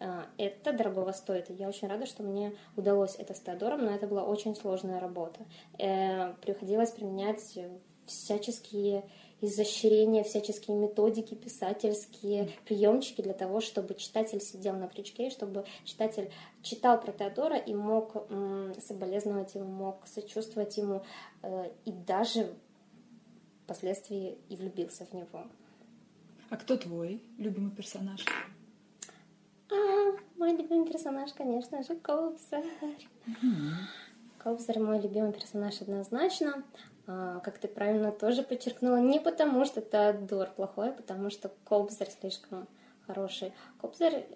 Э, это дорогого стоит. И я очень рада, что мне удалось это с Теодором, но это была очень сложная работа. Э, приходилось применять всяческие изощрения, всяческие методики писательские, приемчики для того, чтобы читатель сидел на крючке, чтобы читатель читал про Теодора и мог соболезновать ему, мог сочувствовать ему э, и даже впоследствии и влюбился в него. А кто твой любимый персонаж? А, мой любимый персонаж, конечно же, Кобзарь. Mm-hmm. Кобзарь мой любимый персонаж однозначно. А, как ты правильно тоже подчеркнула, не потому что Теодор плохой, а потому что Кобзарь слишком хороший. Кобзарь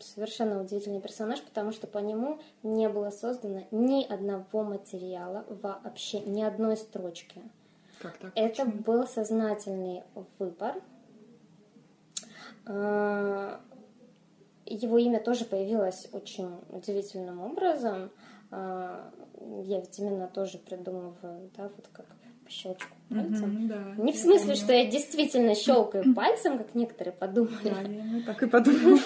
совершенно удивительный персонаж, потому что по нему не было создано ни одного материала вообще, ни одной строчки. Как так? Это Почему? был сознательный выбор. А, его имя тоже появилось очень удивительным образом. А, я ведь именно тоже придумываю, да, вот как по щелчку пальцем. Mm-hmm, да, Не в смысле, помню. что я действительно щелкаю пальцем, как некоторые подумали. Да, я так и подумала.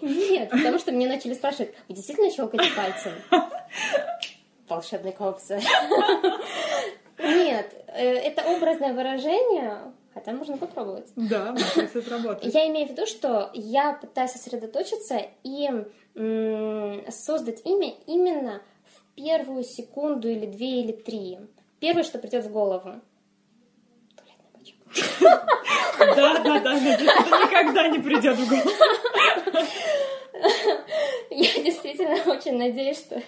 Нет, потому что мне начали спрашивать, вы действительно щелкаете пальцем? Волшебный копса. Нет, э, это образное выражение, хотя можно попробовать. Да, может это работает. Я имею в виду, что я пытаюсь сосредоточиться и создать имя именно первую секунду или две или три. Первое, что придет в голову. Бачок. Да, да, да, это никогда не придет в голову. Я действительно очень надеюсь, что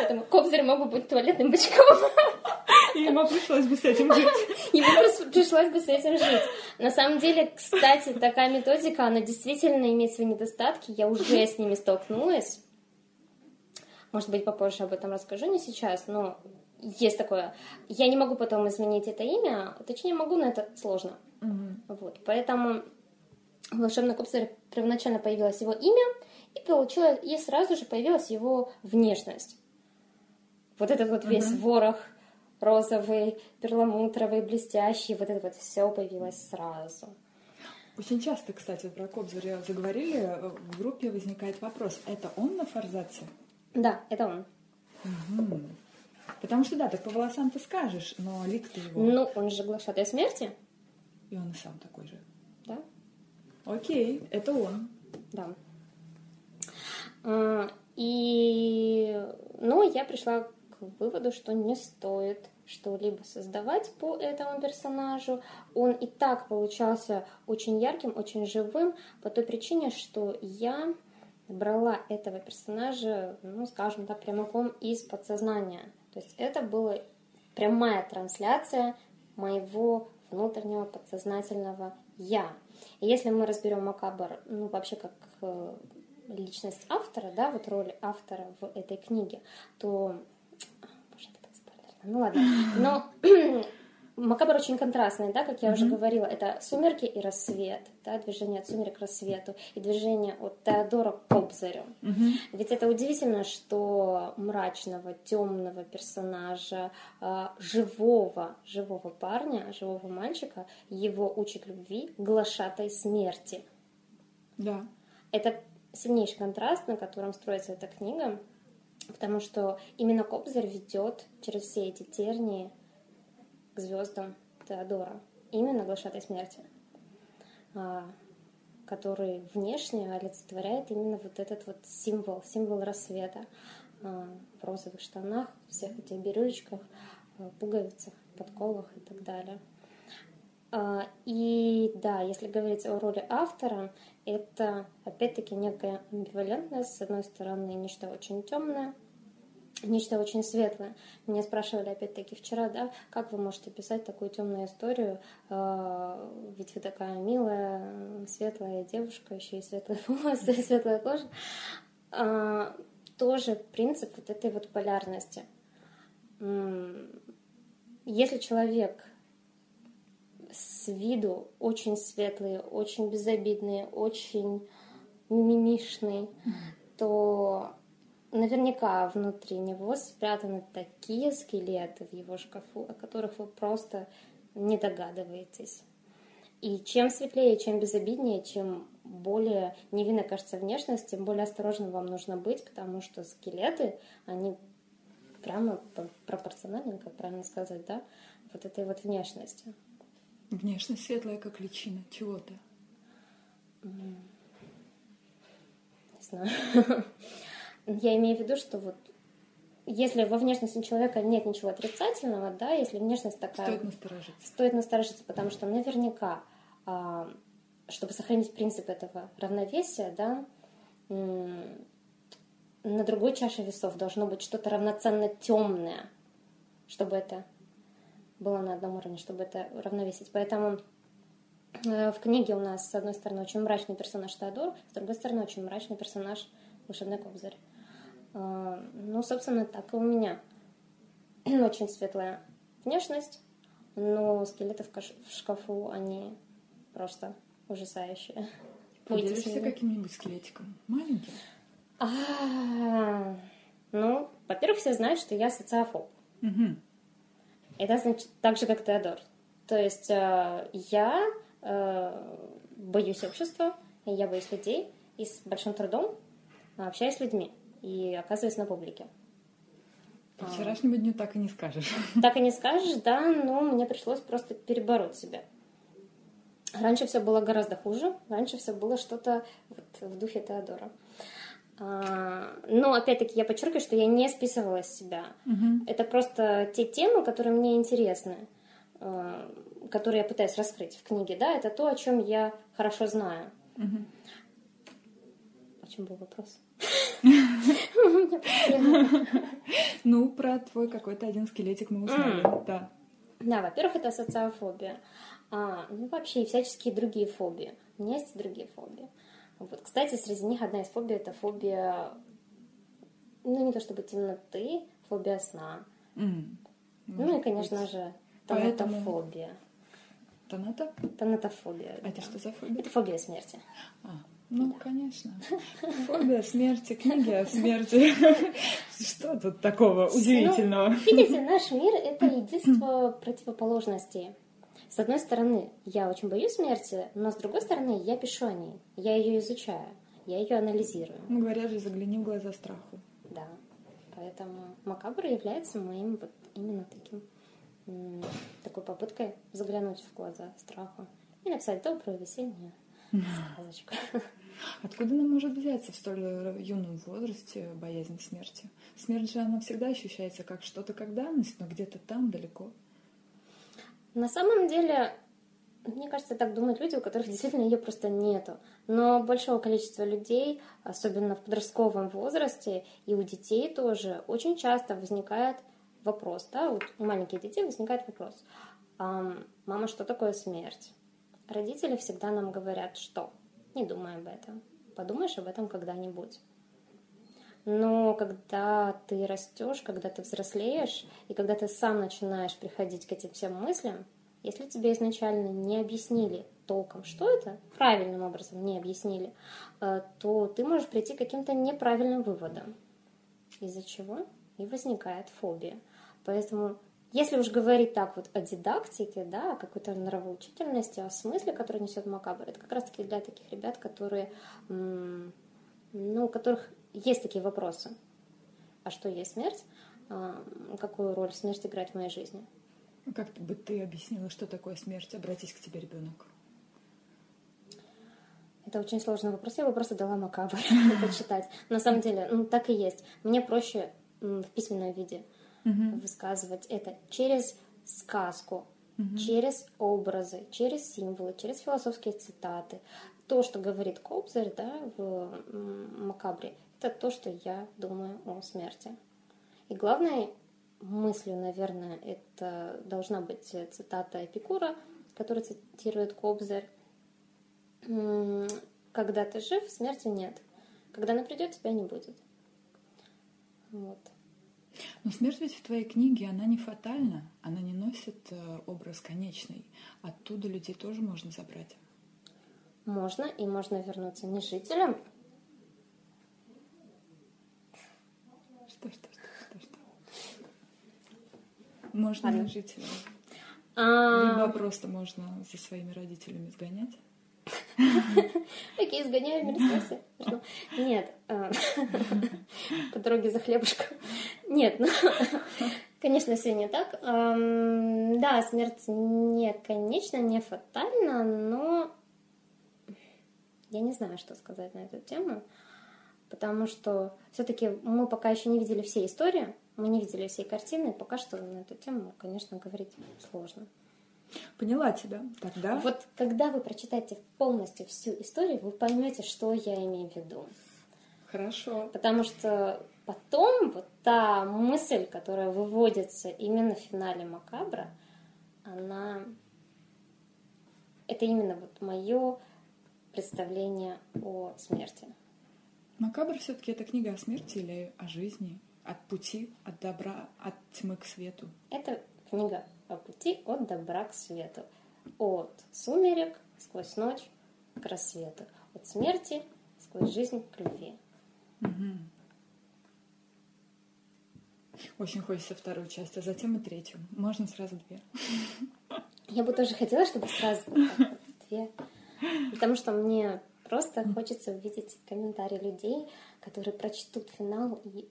этому Кобзарь мог бы быть туалетным бачком. Ему пришлось бы с этим жить. Ему пришлось бы с этим жить. На самом деле, кстати, такая методика, она действительно имеет свои недостатки. Я уже с ними столкнулась. Может быть, попозже об этом расскажу, не сейчас, но есть такое. Я не могу потом изменить это имя, точнее могу, но это сложно. Угу. Вот, поэтому в волшебном коптере первоначально появилось его имя, и получилось, и сразу же появилась его внешность. Вот этот вот весь угу. ворох розовый, перламутровый, блестящий, вот это вот все появилось сразу. Очень часто, кстати, про Кобзаря заговорили, в группе возникает вопрос, это он на форзаце? Да, это он. Угу. Потому что да, так по волосам ты скажешь, но лик ты его. Ну, он же глашатай смерти. И он и сам такой же. Да. Окей, это он. Да. А, и, ну, я пришла выводу, что не стоит что-либо создавать по этому персонажу. Он и так получался очень ярким, очень живым, по той причине, что я брала этого персонажа, ну, скажем так, прямиком из подсознания. То есть это была прямая трансляция моего внутреннего подсознательного «я». И если мы разберем Макабр, ну, вообще как э, личность автора, да, вот роль автора в этой книге, то... Боже, это так спойлерно. Ну ладно. Но Макабр очень контрастный, да, как я mm-hmm. уже говорила, это сумерки и рассвет, да, движение от сумерек к рассвету и движение от Теодора к Кобзарю. Mm-hmm. Ведь это удивительно, что мрачного, темного персонажа, а, живого, живого парня, живого мальчика, его учит любви глашатой смерти. Да. Это сильнейший контраст, на котором строится эта книга, потому что именно Кобзарь ведет через все эти тернии к звездам Теодора. Именно глашатой смерти, а, который внешне олицетворяет именно вот этот вот символ, символ рассвета а, в розовых штанах, всех этих бирюлечках, а, пуговицах, подколах и так далее. И да, если говорить о роли автора, это опять-таки некая амбивалентность. С одной стороны, нечто очень темное, нечто очень светлое. Меня спрашивали опять-таки вчера, да, как вы можете писать такую темную историю, э, ведь вы такая милая, светлая девушка, еще и светлые волосы, светлая кожа. Э, тоже принцип вот этой вот полярности. Если человек с виду очень светлый, очень безобидный, очень мимишный, то наверняка внутри него спрятаны такие скелеты в его шкафу, о которых вы просто не догадываетесь. И чем светлее, чем безобиднее, чем более невинно кажется внешность, тем более осторожно вам нужно быть, потому что скелеты, они прямо пропорциональны, как правильно сказать, да, вот этой вот внешности. Внешность светлая, как личина чего-то. Не знаю. Я имею в виду, что вот если во внешности человека нет ничего отрицательного, да, если внешность такая... Стоит насторожиться. Стоит насторожиться, потому что наверняка, а, чтобы сохранить принцип этого равновесия, да, на другой чаше весов должно быть что-то равноценно темное, чтобы это было на одном уровне, чтобы это равновесить. Поэтому э, в книге у нас, с одной стороны, очень мрачный персонаж Теодор, с другой стороны, очень мрачный персонаж Волшебный Кобзарь. А, ну, собственно, так и у меня. Очень светлая внешность, но скелеты в шкафу, они просто ужасающие. Поделишься каким-нибудь скелетиком? Маленьким? А, ну, во-первых, все знают, что я социофоб. Угу. Это значит так же, как Теодор. То есть э, я э, боюсь общества, я боюсь людей, и с большим трудом общаюсь с людьми и оказываюсь на публике. По вчерашнему дню так и не скажешь. Так и не скажешь, да, но мне пришлось просто перебороть себя. Раньше все было гораздо хуже, раньше все было что-то вот в духе Теодора. А, но опять-таки я подчеркиваю, что я не списывала с себя. Угу. Это просто те темы, которые мне интересны, а, которые я пытаюсь раскрыть в книге, да, это то, о чем я хорошо знаю. Угу. О чем был вопрос? Ну, про твой какой-то один скелетик мы узнали, да. Да, во-первых, это социофобия. А, ну, вообще, и всяческие другие фобии. У меня есть другие фобии. Вот. Кстати, среди них одна из фобий – это фобия, ну, не то чтобы темноты, фобия сна. Mm. Ну, и, конечно быть. же, тонатофобия. Тоната? Тонатофобия. А это что за фобия? Это фобия смерти. А. Ну, да. конечно. Фобия смерти, книги о смерти. Что тут такого удивительного? Ну, видите, наш мир — это единство противоположностей. С одной стороны, я очень боюсь смерти, но с другой стороны, я пишу о ней. Я ее изучаю, я ее анализирую. Ну, говорят же, загляни в глаза страху. Да. Поэтому макабр является моим вот именно таким такой попыткой заглянуть в глаза страху и написать добрую весеннюю сказочку. Откуда она может взяться в столь юном возрасте боязнь смерти? Смерть же она всегда ощущается как что-то как данность, но где-то там далеко. На самом деле, мне кажется, так думают люди, у которых действительно ее просто нету. Но большого количества людей, особенно в подростковом возрасте, и у детей тоже, очень часто возникает вопрос, да, у маленьких детей возникает вопрос, мама, что такое смерть? Родители всегда нам говорят, что не думай об этом. Подумаешь об этом когда-нибудь. Но когда ты растешь, когда ты взрослеешь, и когда ты сам начинаешь приходить к этим всем мыслям, если тебе изначально не объяснили толком, что это, правильным образом не объяснили, э, то ты можешь прийти к каким-то неправильным выводам, из-за чего и возникает фобия. Поэтому если уж говорить так вот о дидактике, да, о какой-то нравоучительности, о смысле, который несет Макабр, это как раз-таки для таких ребят, которые, ну, у которых есть такие вопросы. А что есть смерть? А, какую роль смерть играет в моей жизни? Как бы ты объяснила, что такое смерть? Обратись к тебе ребенок. Это очень сложный вопрос. Я бы просто дала Макабр почитать. На самом деле, ну, так и есть. Мне проще в письменном виде высказывать это через сказку, через образы, через символы, через философские цитаты. То, что говорит Кобзарь да, в Макабре, это то, что я думаю о смерти. И главной мыслью, наверное, это должна быть цитата Эпикура, который цитирует Кобзарь. «Когда ты жив, смерти нет. Когда она придет, тебя не будет». Вот. Но смерть ведь в твоей книге, она не фатальна, она не носит э, образ конечный. Оттуда людей тоже можно забрать. Можно, и можно вернуться не жителям. Что, что, что, что, что? Можно не жителям. А... Либо просто можно со своими родителями сгонять. Такие сгоняем или Нет. А, по дороге за хлебушком. Нет, ну, конечно, все не так. Да, смерть не конечна, не фатальна, но я не знаю, что сказать на эту тему, потому что все-таки мы пока еще не видели все истории, мы не видели всей картины, пока что на эту тему, конечно, говорить сложно. Поняла тебя. Тогда. Вот когда вы прочитаете полностью всю историю, вы поймете, что я имею в виду. Хорошо. Потому что потом вот та мысль, которая выводится именно в финале Макабра, она... Это именно вот мое представление о смерти. Макабр все-таки это книга о смерти или о жизни, от пути, от добра, от тьмы к свету? Это книга о пути от добра к свету, от сумерек сквозь ночь к рассвету, от смерти сквозь жизнь к любви. Угу. Очень хочется вторую часть, а затем и третью. Можно сразу две. Я бы тоже хотела, чтобы сразу две. Потому что мне просто хочется увидеть комментарии людей, которые прочтут финал и...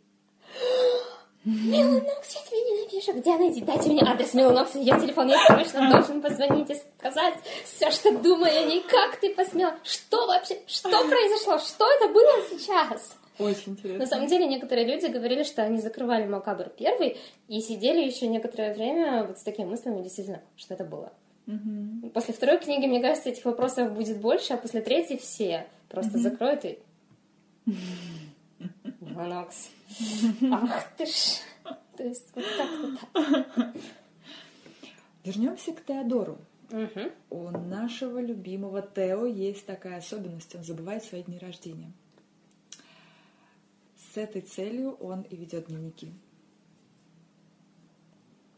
Меланокс, я тебя ненавижу. Где найти? Дайте мне адрес Меланокса, ее телефон. Я срочно должен позвонить и сказать все, что думаю о ней. Как ты посмела? Что вообще? Что произошло? Что это было сейчас? Очень интересно. На самом деле, некоторые люди говорили, что они закрывали Макабр первый и сидели еще некоторое время вот с такими мыслями, действительно, что это было. Угу. После второй книги, мне кажется, этих вопросов будет больше, а после третьей все просто угу. закроют и... Монокс. Ах ты ж. То есть вот как-то так. Вернемся к Теодору. Угу. У нашего любимого Тео есть такая особенность, он забывает свои дни рождения. С этой целью он и ведет дневники.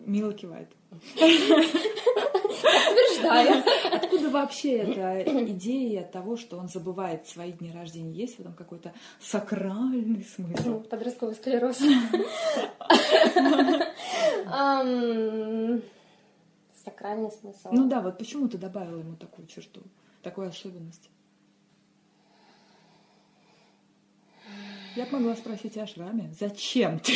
Мила кивает. Подтверждаю. Откуда вообще эта идея того, что он забывает свои дни рождения? Есть в этом какой-то сакральный смысл? Ну, подростковый склероз. Сакральный смысл. Ну да, вот почему ты добавила ему такую черту, такую особенность? Я бы могла спросить о шраме. Зачем ты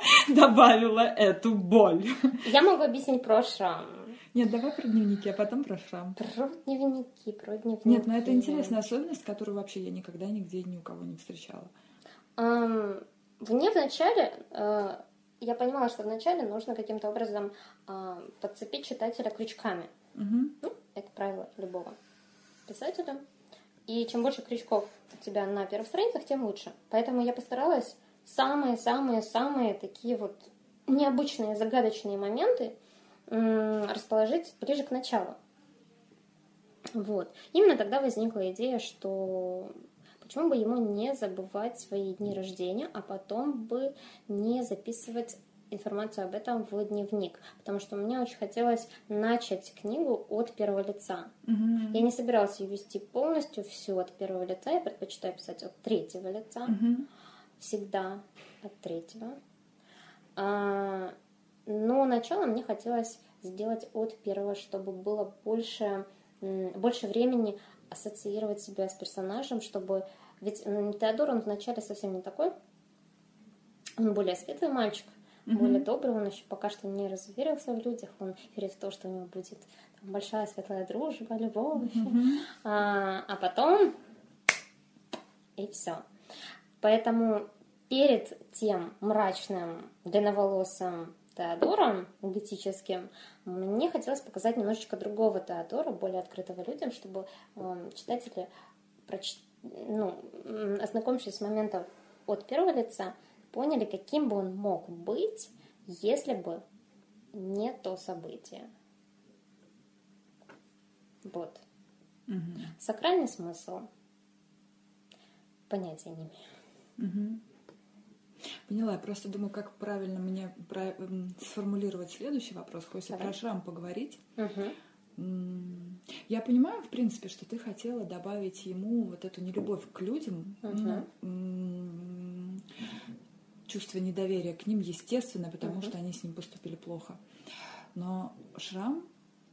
добавила эту боль? Я могу объяснить про шрам. Нет, давай про дневники, а потом про шрам. Про дневники, про дневники. Нет, но это интересная особенность, которую вообще я никогда нигде ни у кого не встречала. Um, мне вначале, uh, я понимала, что вначале нужно каким-то образом uh, подцепить читателя крючками. Uh-huh. Ну, это правило любого писателя. И чем больше крючков у тебя на первых страницах, тем лучше. Поэтому я постаралась самые-самые-самые такие вот необычные, загадочные моменты расположить ближе к началу. Вот. Именно тогда возникла идея, что почему бы ему не забывать свои дни рождения, а потом бы не записывать информацию об этом в дневник, потому что мне очень хотелось начать книгу от первого лица. Mm-hmm. Я не собиралась ее вести полностью всю от первого лица, я предпочитаю писать от третьего лица, mm-hmm. всегда от третьего. А, но начало мне хотелось сделать от первого, чтобы было больше, больше времени ассоциировать себя с персонажем, чтобы... Ведь Теодор, он вначале совсем не такой, он более светлый мальчик, mm-hmm. более добрый, он еще пока что не разуверился в людях, он верит в то, что у него будет там, большая светлая дружба, любовь, mm-hmm. а, а потом и все. Поэтому перед тем мрачным, длинноволосым Теодором готическим, мне хотелось показать немножечко другого Теодора, более открытого людям, чтобы э, читатели, проч... ну, ознакомившись с момента от первого лица, поняли, каким бы он мог быть, если бы не то событие. Вот. Угу. Сакральный смысл понятия не имею. Угу. Поняла, я просто думаю, как правильно мне про... сформулировать следующий вопрос. Хочется Давай. про шрам поговорить. Угу. Я понимаю, в принципе, что ты хотела добавить ему вот эту нелюбовь к людям, угу. ну, чувство недоверия к ним, естественно, потому угу. что они с ним поступили плохо. Но шрам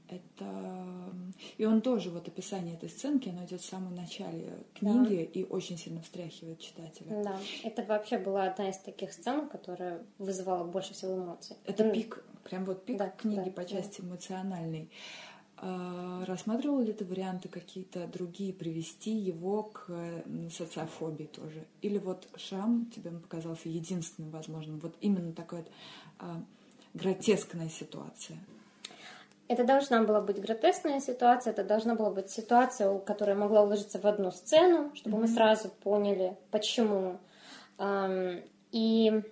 это... И он тоже, вот описание этой сценки, оно идет в самом начале книги да. и очень сильно встряхивает читателя. Да, это вообще была одна из таких сцен, которая вызывала больше всего эмоций. Это пик, прям вот пик да, книги да, по части да. эмоциональной. Рассматривал ли ты варианты какие-то другие привести его к социофобии тоже? Или вот Шам тебе показался единственным возможным? Вот именно такая вот, а, гротескная ситуация. Это должна была быть гротескная ситуация, это должна была быть ситуация, которая могла уложиться в одну сцену, чтобы mm-hmm. мы сразу поняли, почему. И,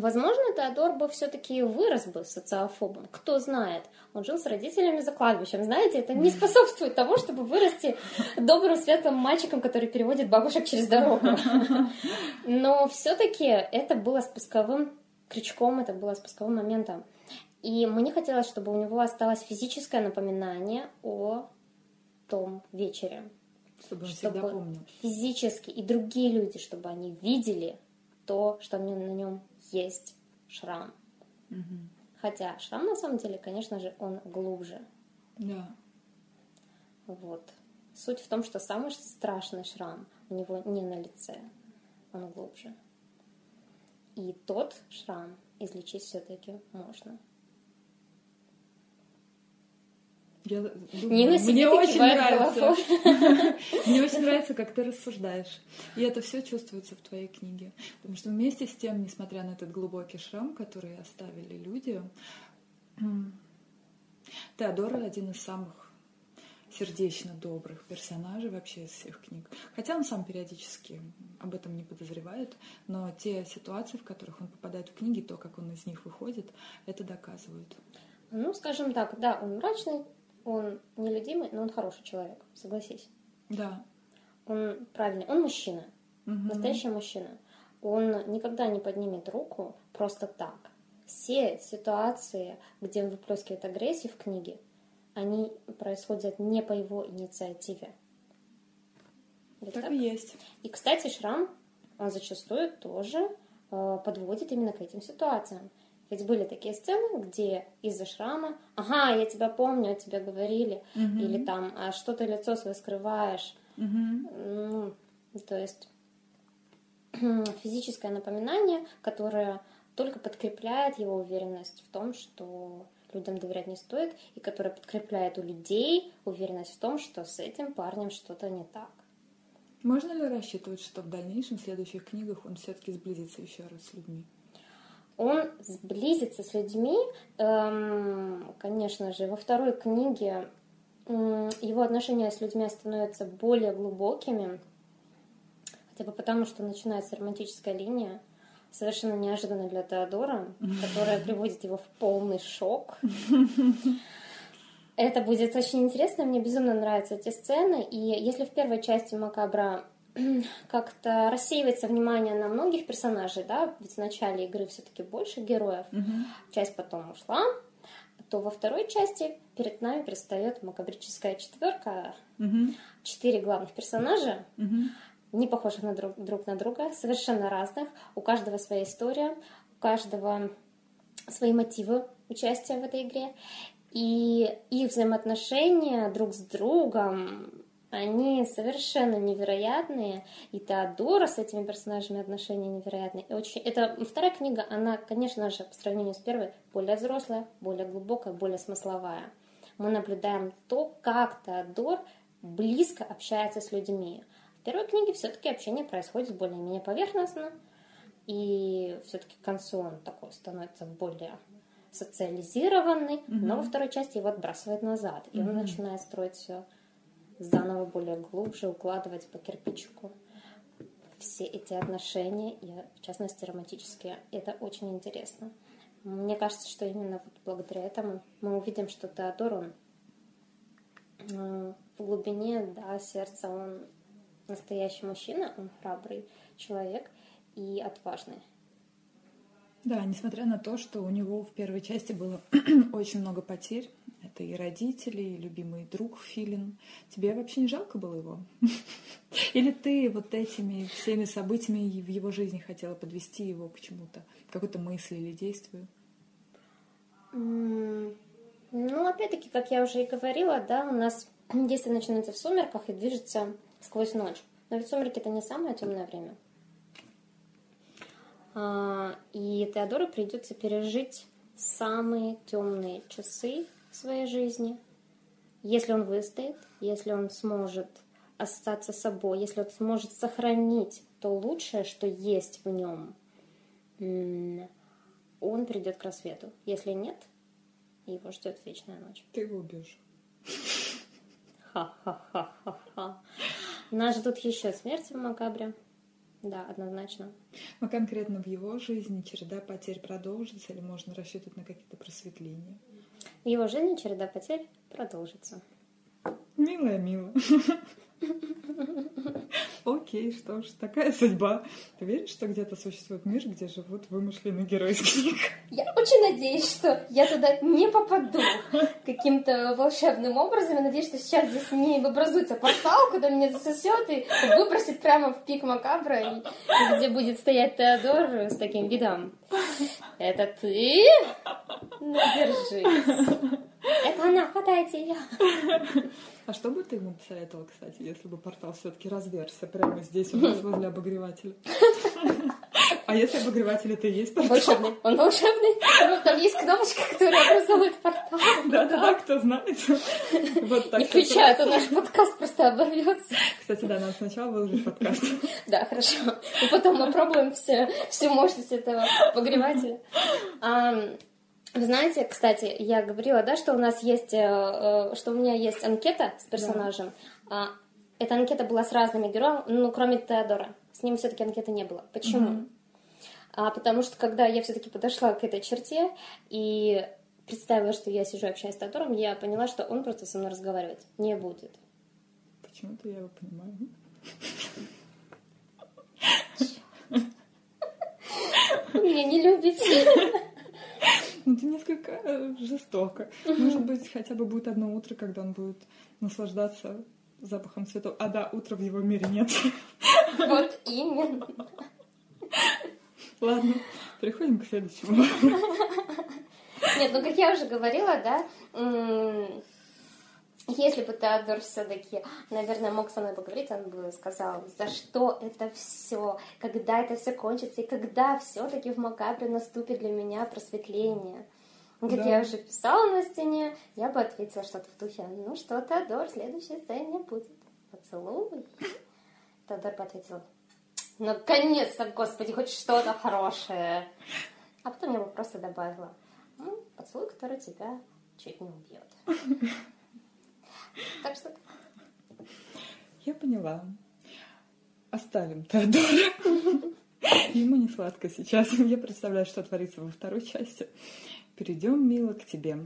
возможно, Теодор бы все-таки вырос бы социофобом. Кто знает. Он жил с родителями за кладбищем. Знаете, это не способствует тому, чтобы вырасти добрым, светлым мальчиком, который переводит бабушек через дорогу. Но все-таки это было спусковым крючком, это было спусковым моментом. И мне хотелось, чтобы у него осталось физическое напоминание о том вечере. Чтобы он чтобы всегда помнил. Физически и другие люди, чтобы они видели то, что на нем есть шрам. Угу. Хотя шрам на самом деле, конечно же, он глубже. Да. Вот. Суть в том, что самый страшный шрам у него не на лице, он глубже. И тот шрам излечить все-таки можно. Я думаю, Нина мне очень нравится. мне очень нравится, как ты рассуждаешь. И это все чувствуется в твоей книге. Потому что вместе с тем, несмотря на этот глубокий шрам, который оставили люди, Теодора один из самых сердечно добрых персонажей вообще из всех книг. Хотя он сам периодически об этом не подозревает, но те ситуации, в которых он попадает в книги, то, как он из них выходит, это доказывают. Ну, скажем так, да, он мрачный, он нелюдимый, но он хороший человек, согласись. Да. Он правильный, он мужчина, угу. настоящий мужчина. Он никогда не поднимет руку просто так. Все ситуации, где он выплескивает агрессию в книге, они происходят не по его инициативе. так, так и есть. И, кстати, Шрам, он зачастую тоже э, подводит именно к этим ситуациям. Ведь были такие сцены, где из-за шрама, ага, я тебя помню, о тебе говорили, угу. или там, а что ты лицо свое скрываешь. Угу. Ну, то есть физическое напоминание, которое только подкрепляет его уверенность в том, что людям доверять не стоит, и которое подкрепляет у людей уверенность в том, что с этим парнем что-то не так. Можно ли рассчитывать, что в дальнейшем, в следующих книгах, он все-таки сблизится еще раз с людьми? Он сблизится с людьми, эм, конечно же, во второй книге его отношения с людьми становятся более глубокими, хотя бы потому, что начинается романтическая линия, совершенно неожиданно для Теодора, которая приводит его в полный шок. Это будет очень интересно, мне безумно нравятся эти сцены, и если в первой части Макабра как-то рассеивается внимание на многих персонажей, да, ведь в начале игры все-таки больше героев, угу. часть потом ушла, то во второй части перед нами предстает макабрическая четверка, угу. четыре главных персонажа, угу. не похожих на друг, друг на друга, совершенно разных, у каждого своя история, у каждого свои мотивы участия в этой игре, и их взаимоотношения друг с другом они совершенно невероятные, и Теодора с этими персонажами отношения невероятные. И очень... Это вторая книга, она, конечно же, по сравнению с первой, более взрослая, более глубокая, более смысловая. Мы наблюдаем то, как Теодор близко общается с людьми. В первой книге все-таки общение происходит более-менее поверхностно, и все-таки к концу он такой становится более социализированный, mm-hmm. но во второй части его отбрасывает назад, и mm-hmm. он начинает строить все заново более глубже укладывать по кирпичику. все эти отношения, и в частности романтические. Это очень интересно. Мне кажется, что именно вот благодаря этому мы увидим, что Теодор, он э, в глубине, да, сердца, он настоящий мужчина, он храбрый человек и отважный. Да, несмотря на то, что у него в первой части было очень много потерь, это и родители, и любимый друг Филин. Тебе вообще не жалко было его? Или ты вот этими всеми событиями в его жизни хотела подвести его к чему-то, к какой-то мысли или действию? Ну, опять-таки, как я уже и говорила, да, у нас действие начинается в сумерках и движется сквозь ночь. Но ведь сумерки это не самое темное время. А, и Теодору придется пережить самые темные часы в своей жизни. Если он выстоит, если он сможет остаться собой, если он сможет сохранить то лучшее, что есть в нем, он придет к рассвету. Если нет, его ждет вечная ночь. Ты его убьешь. Ха-ха-ха-ха-ха. Нас ждут еще смерти в Макабре. Да, однозначно. Но конкретно в его жизни череда потерь продолжится или можно рассчитывать на какие-то просветления? В его жизни череда потерь продолжится. Милая, мило. Окей, что ж, такая судьба. Ты веришь, что где-то существует мир, где живут вымышленные герои из книг? Я очень надеюсь, что я туда не попаду каким-то волшебным образом. Я надеюсь, что сейчас здесь не образуется портал, куда меня засосет и выбросит прямо в пик Макабра, где будет стоять Теодор с таким видом. Это ты? Ну, держись. Это она, хватайте ее. А что бы ты ему посоветовал, кстати, если бы портал все-таки разверся прямо здесь у нас возле обогревателя? А если обогреватель это и есть портал? Волшебный. Он волшебный. Там есть кнопочка, которая образует портал. Да-да-да, кто знает. Вот так. Не включай, а наш подкаст просто оборвется. Кстати, да, надо сначала выложить подкаст. Да, хорошо. И потом мы пробуем все, всю мощность этого обогревателя. Вы знаете, кстати, я говорила, да, что у нас есть, э, э, что у меня есть анкета с персонажем. Да. Эта анкета была с разными героями, ну, кроме Теодора. С ним все-таки анкеты не было. Почему? Mm-hmm. А, потому что когда я все-таки подошла к этой черте и представила, что я сижу общаюсь с Теодором, я поняла, что он просто со мной разговаривать не будет. Почему-то я его понимаю. Меня не любите. Ну, это несколько э, жестоко. Может быть, хотя бы будет одно утро, когда он будет наслаждаться запахом цветов. А да, утра в его мире нет. Вот именно. Ладно, переходим к следующему. Нет, ну как я уже говорила, да, если бы Теодор все-таки, наверное, мог со мной поговорить, он бы сказал, за что это все, когда это все кончится, и когда все-таки в Макабре наступит для меня просветление. Как да. я уже писала на стене, я бы ответила что-то в духе, ну что, Теодор, следующая сцена будет поцелуй. Теодор бы ответил, наконец-то, господи, хоть что-то хорошее. А потом я бы просто добавила, ну, поцелуй, который тебя чуть не убьет. Так что... Я поняла. Оставим Теодора. Ему не сладко сейчас. Я представляю, что творится во второй части. Перейдем, Мила, к тебе.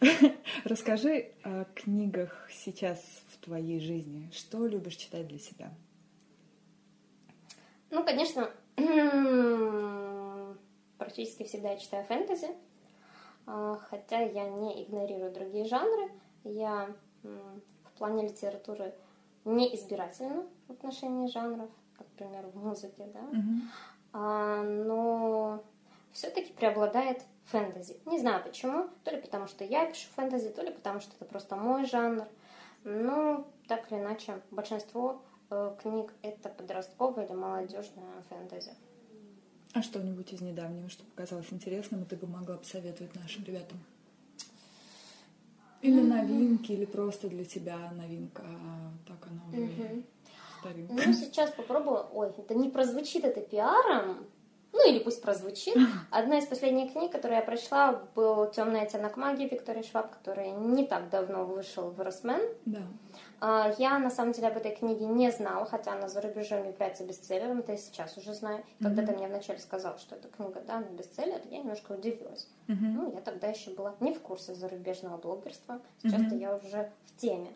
Расскажи о книгах сейчас в твоей жизни. Что любишь читать для себя? Ну, конечно, практически всегда я читаю фэнтези, а, хотя я не игнорирую другие жанры. Я в плане литературы не избирательна в отношении жанров, как, например, в музыке, да, mm-hmm. но все-таки преобладает фэнтези. Не знаю почему, то ли потому что я пишу фэнтези, то ли потому что это просто мой жанр. Но так или иначе, большинство э, книг это подростковое или молодежное фэнтези. А что-нибудь из недавнего, что показалось интересным, и ты бы могла посоветовать нашим ребятам? Или новинки, или просто для тебя новинка, а так она уже mm старинка. Ну, сейчас попробую. Ой, это не прозвучит это пиаром, ну или пусть прозвучит. Одна из последних книг, которую я прочла, был «Темный оттенок магии» Виктории Шваб, который не так давно вышел в Росмен. Да. А, я, на самом деле, об этой книге не знала, хотя она за рубежом является бестселлером, это я сейчас уже знаю. Mm-hmm. Когда ты мне вначале сказал, что эта книга, да, она бестселлер, я немножко удивилась. Mm-hmm. Ну, я тогда еще была не в курсе зарубежного блогерства, сейчас-то mm-hmm. я уже в теме.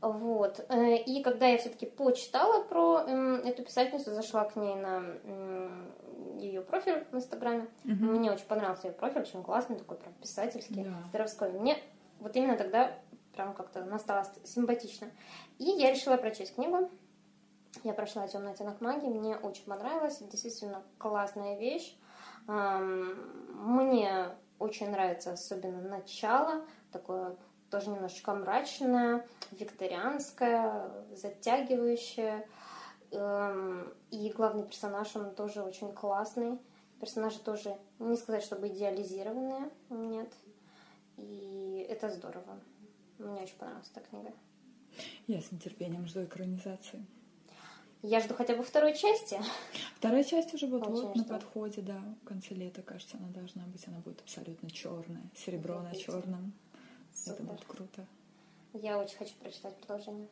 Вот. Э, и когда я все-таки почитала про эм, эту писательницу, зашла к ней на ее профиль в Инстаграме. Угу. Мне очень понравился ее профиль, очень классный, такой прям писательский, да. здоровской. Мне вот именно тогда прям как-то она стала симпатично. И я решила прочесть книгу. Я прошла «Темный оттенок магии», мне очень понравилось, действительно классная вещь. Мне очень нравится особенно начало, такое тоже немножечко мрачное, викторианское, затягивающее. Эм, и главный персонаж, он тоже очень классный. Персонажи тоже, не сказать, чтобы идеализированные, нет. И это здорово. Мне очень понравилась эта книга. Я с нетерпением жду экранизации. Я жду хотя бы второй части. Вторая часть уже вот, вот на подходе, да. В конце лета, кажется, она должна быть. Она будет абсолютно черная. Серебро на черном. Это будет круто. Я очень хочу прочитать продолжение.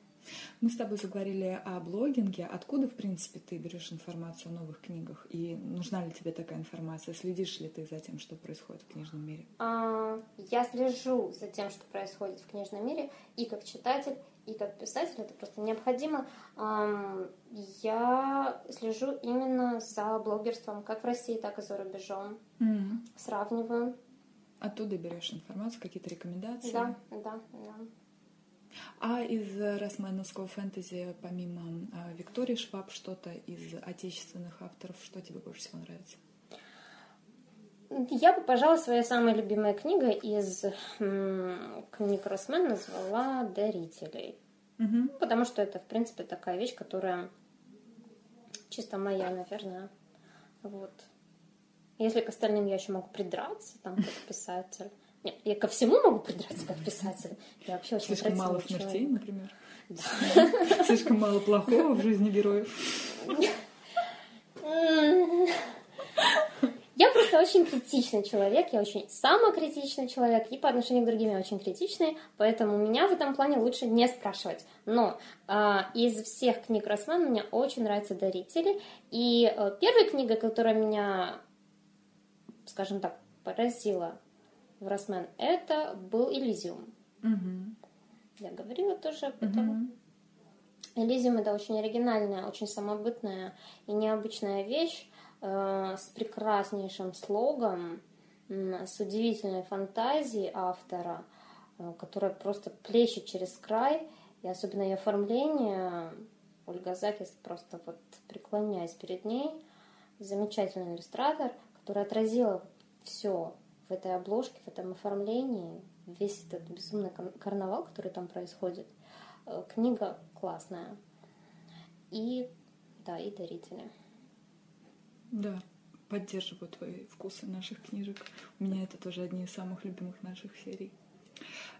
Мы с тобой заговорили о блогинге. Откуда, в принципе, ты берешь информацию о новых книгах? И нужна ли тебе такая информация? Следишь ли ты за тем, что происходит в книжном мире? А, я слежу за тем, что происходит в книжном мире, и как читатель, и как писатель. Это просто необходимо. Я слежу именно за блогерством, как в России, так и за рубежом. Mm-hmm. Сравниваю. Оттуда берешь информацию, какие-то рекомендации? Да, да, да. А из росменовского фэнтези, помимо а, Виктории Шваб, что-то из отечественных авторов, что тебе больше всего нравится? Я бы, пожалуй, своя самая любимая книга из книг Росмен назвала «Дарителей». Угу. Потому что это, в принципе, такая вещь, которая чисто моя, наверное. Вот. Если к остальным я еще могу придраться, там, как писатель, нет, я ко всему могу придраться как писатель. Я вообще очень Слишком мало смертей, человек. например. Да. Слишком мало плохого в жизни героев. Я просто очень критичный человек, я очень самокритичный человек, и по отношению к другим я очень критичный, поэтому меня в этом плане лучше не спрашивать. Но э, из всех книг Росман мне очень нравятся «Дарители», и э, первая книга, которая меня, скажем так, поразила в Росмен, это был Элизиум. Угу. Я говорила тоже об этом. Угу. Элизиум это очень оригинальная, очень самобытная и необычная вещь э, с прекраснейшим слогом, э, с удивительной фантазией автора, э, которая просто плещет через край, и особенно ее оформление. Ольга Закис просто вот преклоняясь перед ней, замечательный иллюстратор, который отразила все в этой обложке, в этом оформлении, весь этот безумный карнавал, который там происходит. Э, книга классная. И, да, и дарители. Да, поддерживаю твои вкусы наших книжек. У меня это тоже одни из самых любимых наших серий.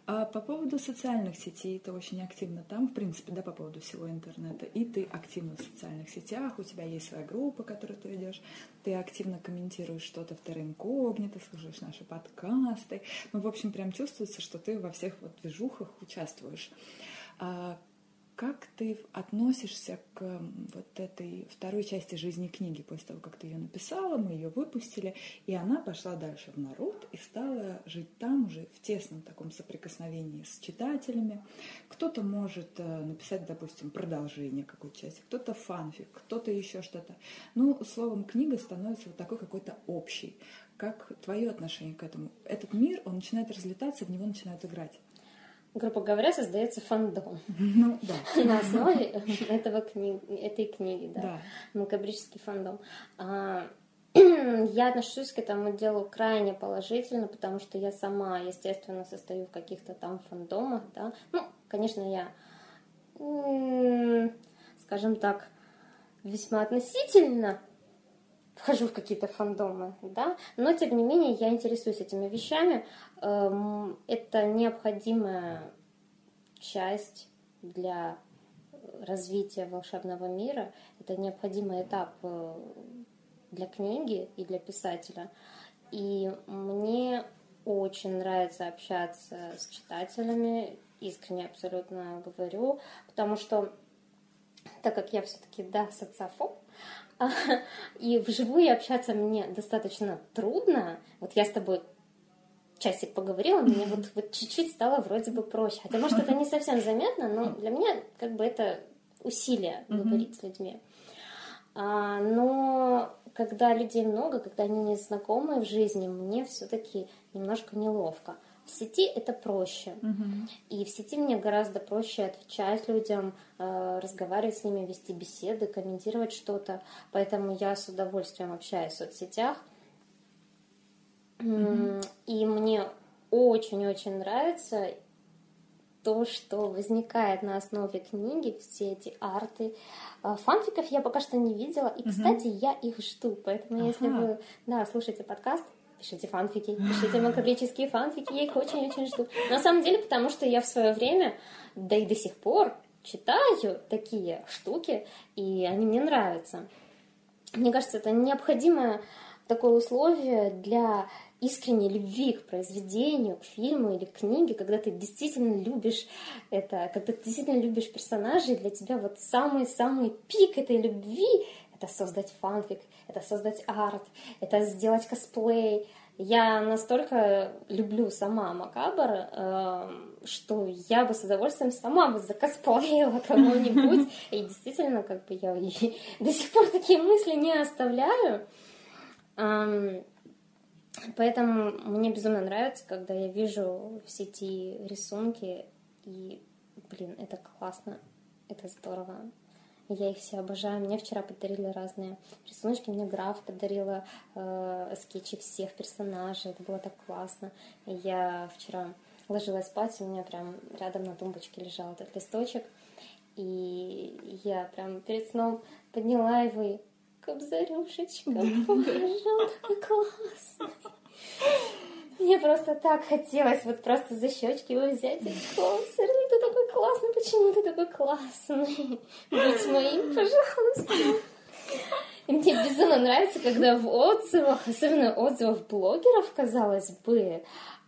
А по поводу социальных сетей, ты очень активно там, в принципе, да, по поводу всего интернета, и ты активно в социальных сетях, у тебя есть своя группа, которую ты ведешь, ты активно комментируешь что-то в Терра слушаешь наши подкасты, ну, в общем, прям чувствуется, что ты во всех вот движухах участвуешь. А как ты относишься к вот этой второй части жизни книги после того, как ты ее написала, мы ее выпустили, и она пошла дальше в народ и стала жить там уже в тесном таком соприкосновении с читателями. Кто-то может э, написать, допустим, продолжение какой-то части, кто-то фанфик, кто-то еще что-то. Ну, словом, книга становится вот такой какой-то общей. Как твое отношение к этому? Этот мир, он начинает разлетаться, в него начинают играть грубо говоря, создается фандом. Ну, да. На основе этого кни... этой книги, да. да. Макабрический фандом. А, я отношусь к этому делу крайне положительно, потому что я сама, естественно, состою в каких-то там фандомах, да. Ну, конечно, я, скажем так, весьма относительно вхожу в какие-то фандомы, да, но тем не менее я интересуюсь этими вещами. Эм, это необходимая часть для развития волшебного мира, это необходимый этап э, для книги и для писателя. И мне очень нравится общаться с читателями, искренне абсолютно говорю, потому что так как я все-таки, да, социофоб, и вживую общаться мне достаточно трудно. Вот я с тобой часик поговорила, мне вот, вот чуть-чуть стало вроде бы проще. Хотя, может, это не совсем заметно, но для меня как бы это усилие говорить с людьми. А, но когда людей много, когда они не знакомы в жизни, мне все-таки немножко неловко. В сети это проще. Угу. И в сети мне гораздо проще отвечать людям, э, разговаривать с ними, вести беседы, комментировать что-то. Поэтому я с удовольствием общаюсь в соцсетях. Угу. И мне очень-очень нравится то, что возникает на основе книги, все эти арты. А, фанфиков я пока что не видела, и, кстати, угу. я их жду. Поэтому, ага. если вы да, слушаете подкаст, пишите фанфики, пишите макабрические фанфики, я их очень-очень жду. На самом деле, потому что я в свое время, да и до сих пор, читаю такие штуки, и они мне нравятся. Мне кажется, это необходимое такое условие для искренней любви к произведению, к фильму или к книге, когда ты действительно любишь это, когда ты действительно любишь персонажей, для тебя вот самый-самый пик этой любви — это создать фанфик, это создать арт, это сделать косплей. Я настолько люблю сама Макабр, э, что я бы с удовольствием сама бы закосплеила кого-нибудь. И действительно, как бы я до сих пор такие мысли не оставляю. Эм, поэтому мне безумно нравится, когда я вижу в сети рисунки, и, блин, это классно, это здорово. Я их все обожаю. Мне вчера подарили разные рисуночки. Мне граф подарила э, скетчи всех персонажей. Это было так классно. Я вчера ложилась спать, у меня прям рядом на тумбочке лежал этот листочек. И я прям перед сном подняла его и Кобзарюшечка, боже, он такой классный. Мне просто так хотелось вот просто за щечки его взять и Кобзар, ты такой классный, почему ты такой классный? Будь моим, пожалуйста. И мне безумно нравится, когда в отзывах, особенно отзывах блогеров, казалось бы,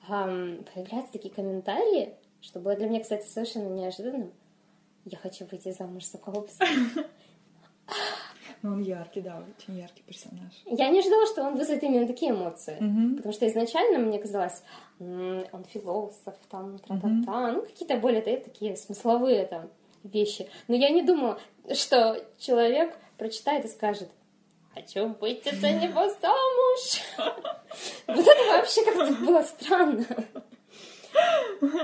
появляются такие комментарии, что было для меня, кстати, совершенно неожиданным. Я хочу выйти замуж за Кобза. Но он яркий, да, очень яркий персонаж. Я не ожидала, что он вызовет именно такие эмоции. Угу. Потому что изначально мне казалось, он философ, там, тра-та-та, угу. ну, какие-то более такие смысловые там вещи. Но я не думала, что человек прочитает и скажет, хочу выйти за него замуж. Вот это вообще как-то было странно.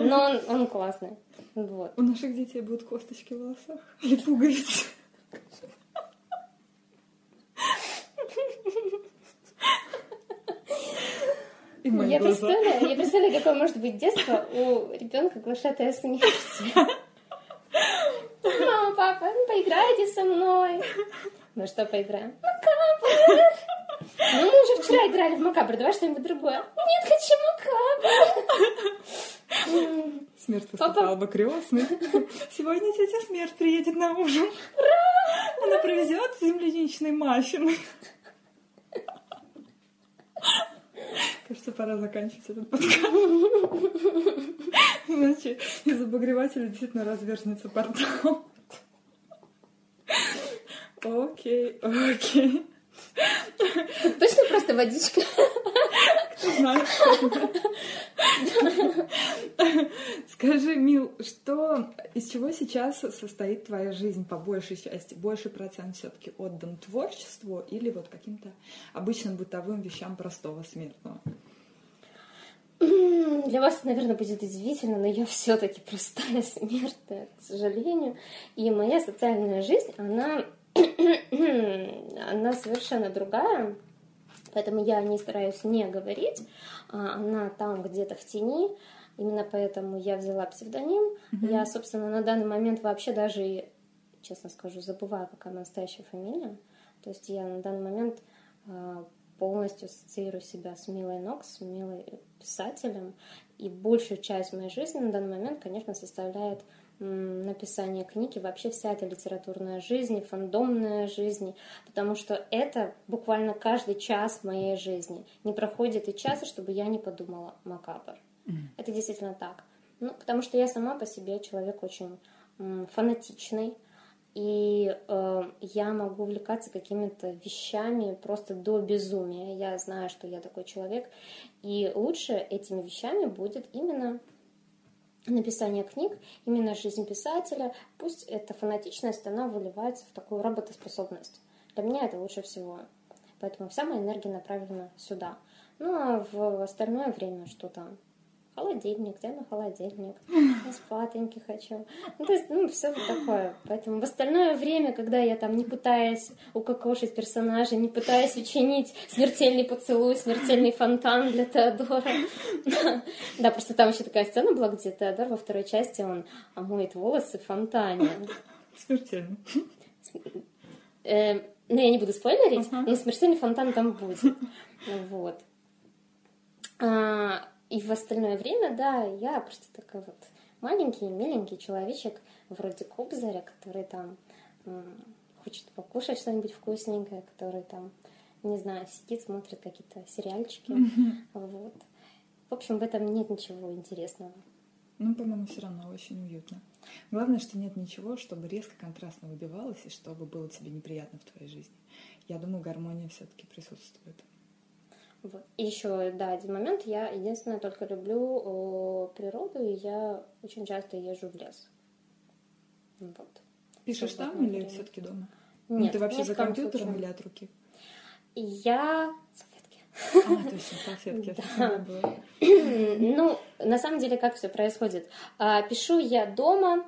Но он, он классный. Вот. У наших детей будут косточки в волосах и пуговицы. И я, представляю, я представляю, какое может быть детство у ребенка глашатая смерти. Мама, папа, ну поиграйте со мной. Ну что поиграем? Макабр! Ну, мы уже вчера играли в Макабр, давай что-нибудь другое. Нет, хочу Макабр! Смерть выступала бы крестный. Сегодня тетя Смерть приедет на ужин. Ура! Она привезет земляничный маффины. Кажется, пора заканчивать этот подкаст. Иначе из обогревателя действительно разверзнется портал. Окей, окей. Точно просто водичка? Скажи, Мил, что из чего сейчас состоит твоя жизнь по большей части? Больше процент все-таки отдан творчеству или вот каким-то обычным бытовым вещам простого смертного? Для вас, наверное, будет удивительно, но я все-таки простая смертная, к сожалению. И моя социальная жизнь, она, она совершенно другая. Поэтому я не стараюсь не говорить. А она там где-то в тени. Именно поэтому я взяла псевдоним. Mm-hmm. Я, собственно, на данный момент вообще даже, честно скажу, забываю, какая настоящая фамилия. То есть я на данный момент а, полностью ассоциирую себя с Милой Нокс, с Милой писателем. И большую часть моей жизни на данный момент, конечно, составляет написания книги, вообще вся эта литературная жизнь, фандомная жизнь, потому что это буквально каждый час моей жизни. Не проходит и часа, чтобы я не подумала макабр. Mm. Это действительно так. Ну, потому что я сама по себе человек очень м, фанатичный, и э, я могу увлекаться какими-то вещами просто до безумия. Я знаю, что я такой человек, и лучше этими вещами будет именно написание книг, именно жизнь писателя. Пусть эта фанатичность, она выливается в такую работоспособность. Для меня это лучше всего. Поэтому вся моя энергия направлена сюда. Ну а в остальное время что там? Холодильник, где на холодильник, я спатеньки хочу. Ну, то есть, ну, все вот такое. Поэтому в остальное время, когда я там не пытаюсь укокошить персонажа, не пытаюсь учинить смертельный поцелуй, смертельный фонтан для Теодора. Да, просто там еще такая сцена была, где Теодор во второй части, он моет волосы в фонтане. Смертельно. Э, ну, я не буду спойлерить, но смертельный фонтан там будет. Вот. И в остальное время, да, я просто такой вот маленький, миленький человечек, вроде Кобзаря, который там хочет покушать что-нибудь вкусненькое, который там, не знаю, сидит, смотрит какие-то сериальчики. Mm-hmm. Вот. В общем, в этом нет ничего интересного. Ну, по-моему, все равно очень уютно. Главное, что нет ничего, чтобы резко контрастно выбивалось и чтобы было тебе неприятно в твоей жизни. Я думаю, гармония все-таки присутствует. Вот. И еще, да, один момент. Я единственное только люблю о, природу, и я очень часто езжу в лес. Вот. Пишешь там или все-таки дома? Нет, ну, ты вообще за компьютером случае. или от руки? Я салфетки. А, точно, салфетки. Да. Ну, на самом деле, как все происходит? А, пишу я дома,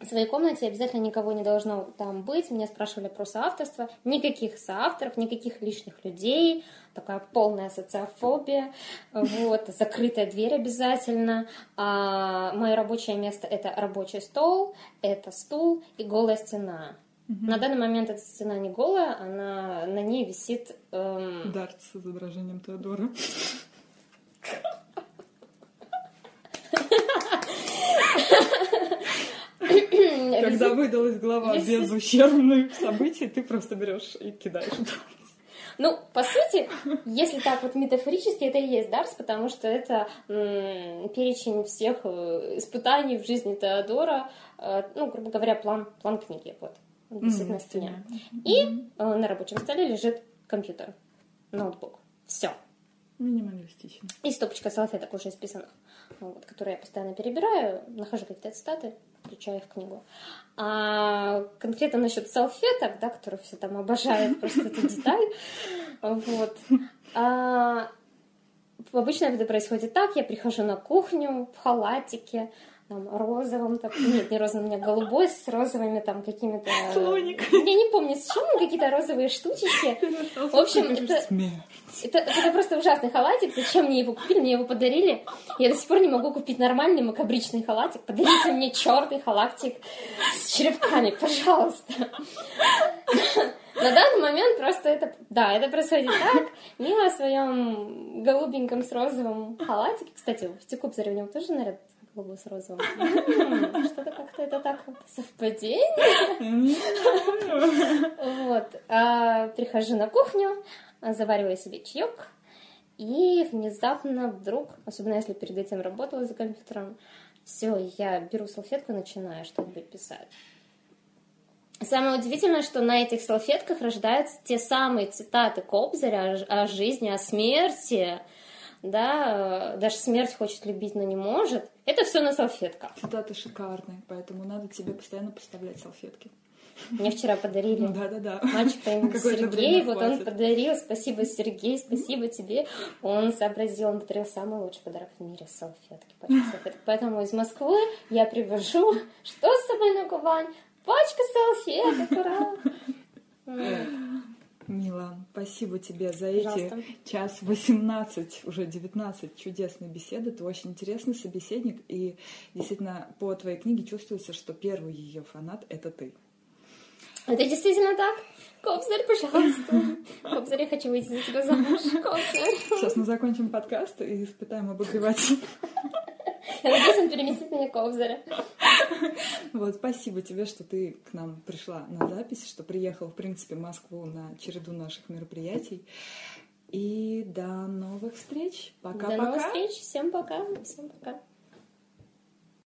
в своей комнате обязательно никого не должно там быть. Меня спрашивали про соавторство. Никаких соавторов, никаких лишних людей. Такая полная социофобия. Вот. Закрытая дверь обязательно. А мое рабочее место — это рабочий стол, это стул и голая стена. Угу. На данный момент эта стена не голая, она на ней висит... Эм... Дарт с изображением Теодора. Когда выдалась глава без ущербных событий, ты просто берешь и кидаешь. Ну, по сути, если так вот метафорически, это и есть Дарс, потому что это м- перечень всех э, испытаний в жизни Теодора, э, ну, грубо говоря, план, план книги, вот, висит mm-hmm. на стене. И э, на рабочем столе лежит компьютер, ноутбук. Все. Минималистично. И стопочка салфеток уже исписанных, вот, которые я постоянно перебираю, нахожу какие-то цитаты, включаю в книгу. А конкретно насчет салфеток, да, которые все там обожают просто эту деталь, вот. А, обычно это происходит так, я прихожу на кухню в халатике, там, розовым, так, нет, не розовым, у меня голубой с розовыми там какими-то... Слоник. Я не помню, с чем какие-то розовые штучечки. В общем, это, это, это просто ужасный халатик. Зачем мне его купили? Мне его подарили. Я до сих пор не могу купить нормальный макабричный халатик. Подарите мне черный халатик с черепками, пожалуйста. На данный момент просто это... Да, это происходит так. Мила в своем голубеньком с розовым халатике. Кстати, в Текубзаре у него тоже наряд голубой с розовым. Что-то как-то это так совпадение. Вот. А, прихожу на кухню, завариваю себе чаек, и внезапно вдруг, особенно если перед этим работала за компьютером, все, я беру салфетку и начинаю что-нибудь писать. Самое удивительное, что на этих салфетках рождаются те самые цитаты Кобзаря о жизни, о смерти, да, э, даже смерть хочет любить, но не может. Это все на салфетках. Цитаты шикарные, поэтому надо тебе постоянно поставлять салфетки. Мне вчера подарили да-да-да. мальчик по имени Сергей. Вот он подарил. Спасибо, Сергей, спасибо тебе. Он сообразил, он подарил самый лучший подарок в мире салфетки. Поэтому из Москвы я привожу, что с собой на Кубань? Пачка салфеток, ура! Мила, спасибо тебе за Пожалуйста. эти час 18, уже 19 чудесной беседы. Ты очень интересный собеседник, и действительно по твоей книге чувствуется, что первый ее фанат — это ты. Это действительно так? Кобзарь, пожалуйста. Кобзарь, я хочу выйти за тебя замуж. Кобзарь. Сейчас мы закончим подкаст и испытаем обогреватель. Я надеюсь, он переместит меня Кобзаря. Вот, спасибо тебе, что ты к нам пришла на запись, что приехал, в принципе, в Москву на череду наших мероприятий. И до новых встреч. Пока-пока. До новых встреч. Всем пока. Всем пока.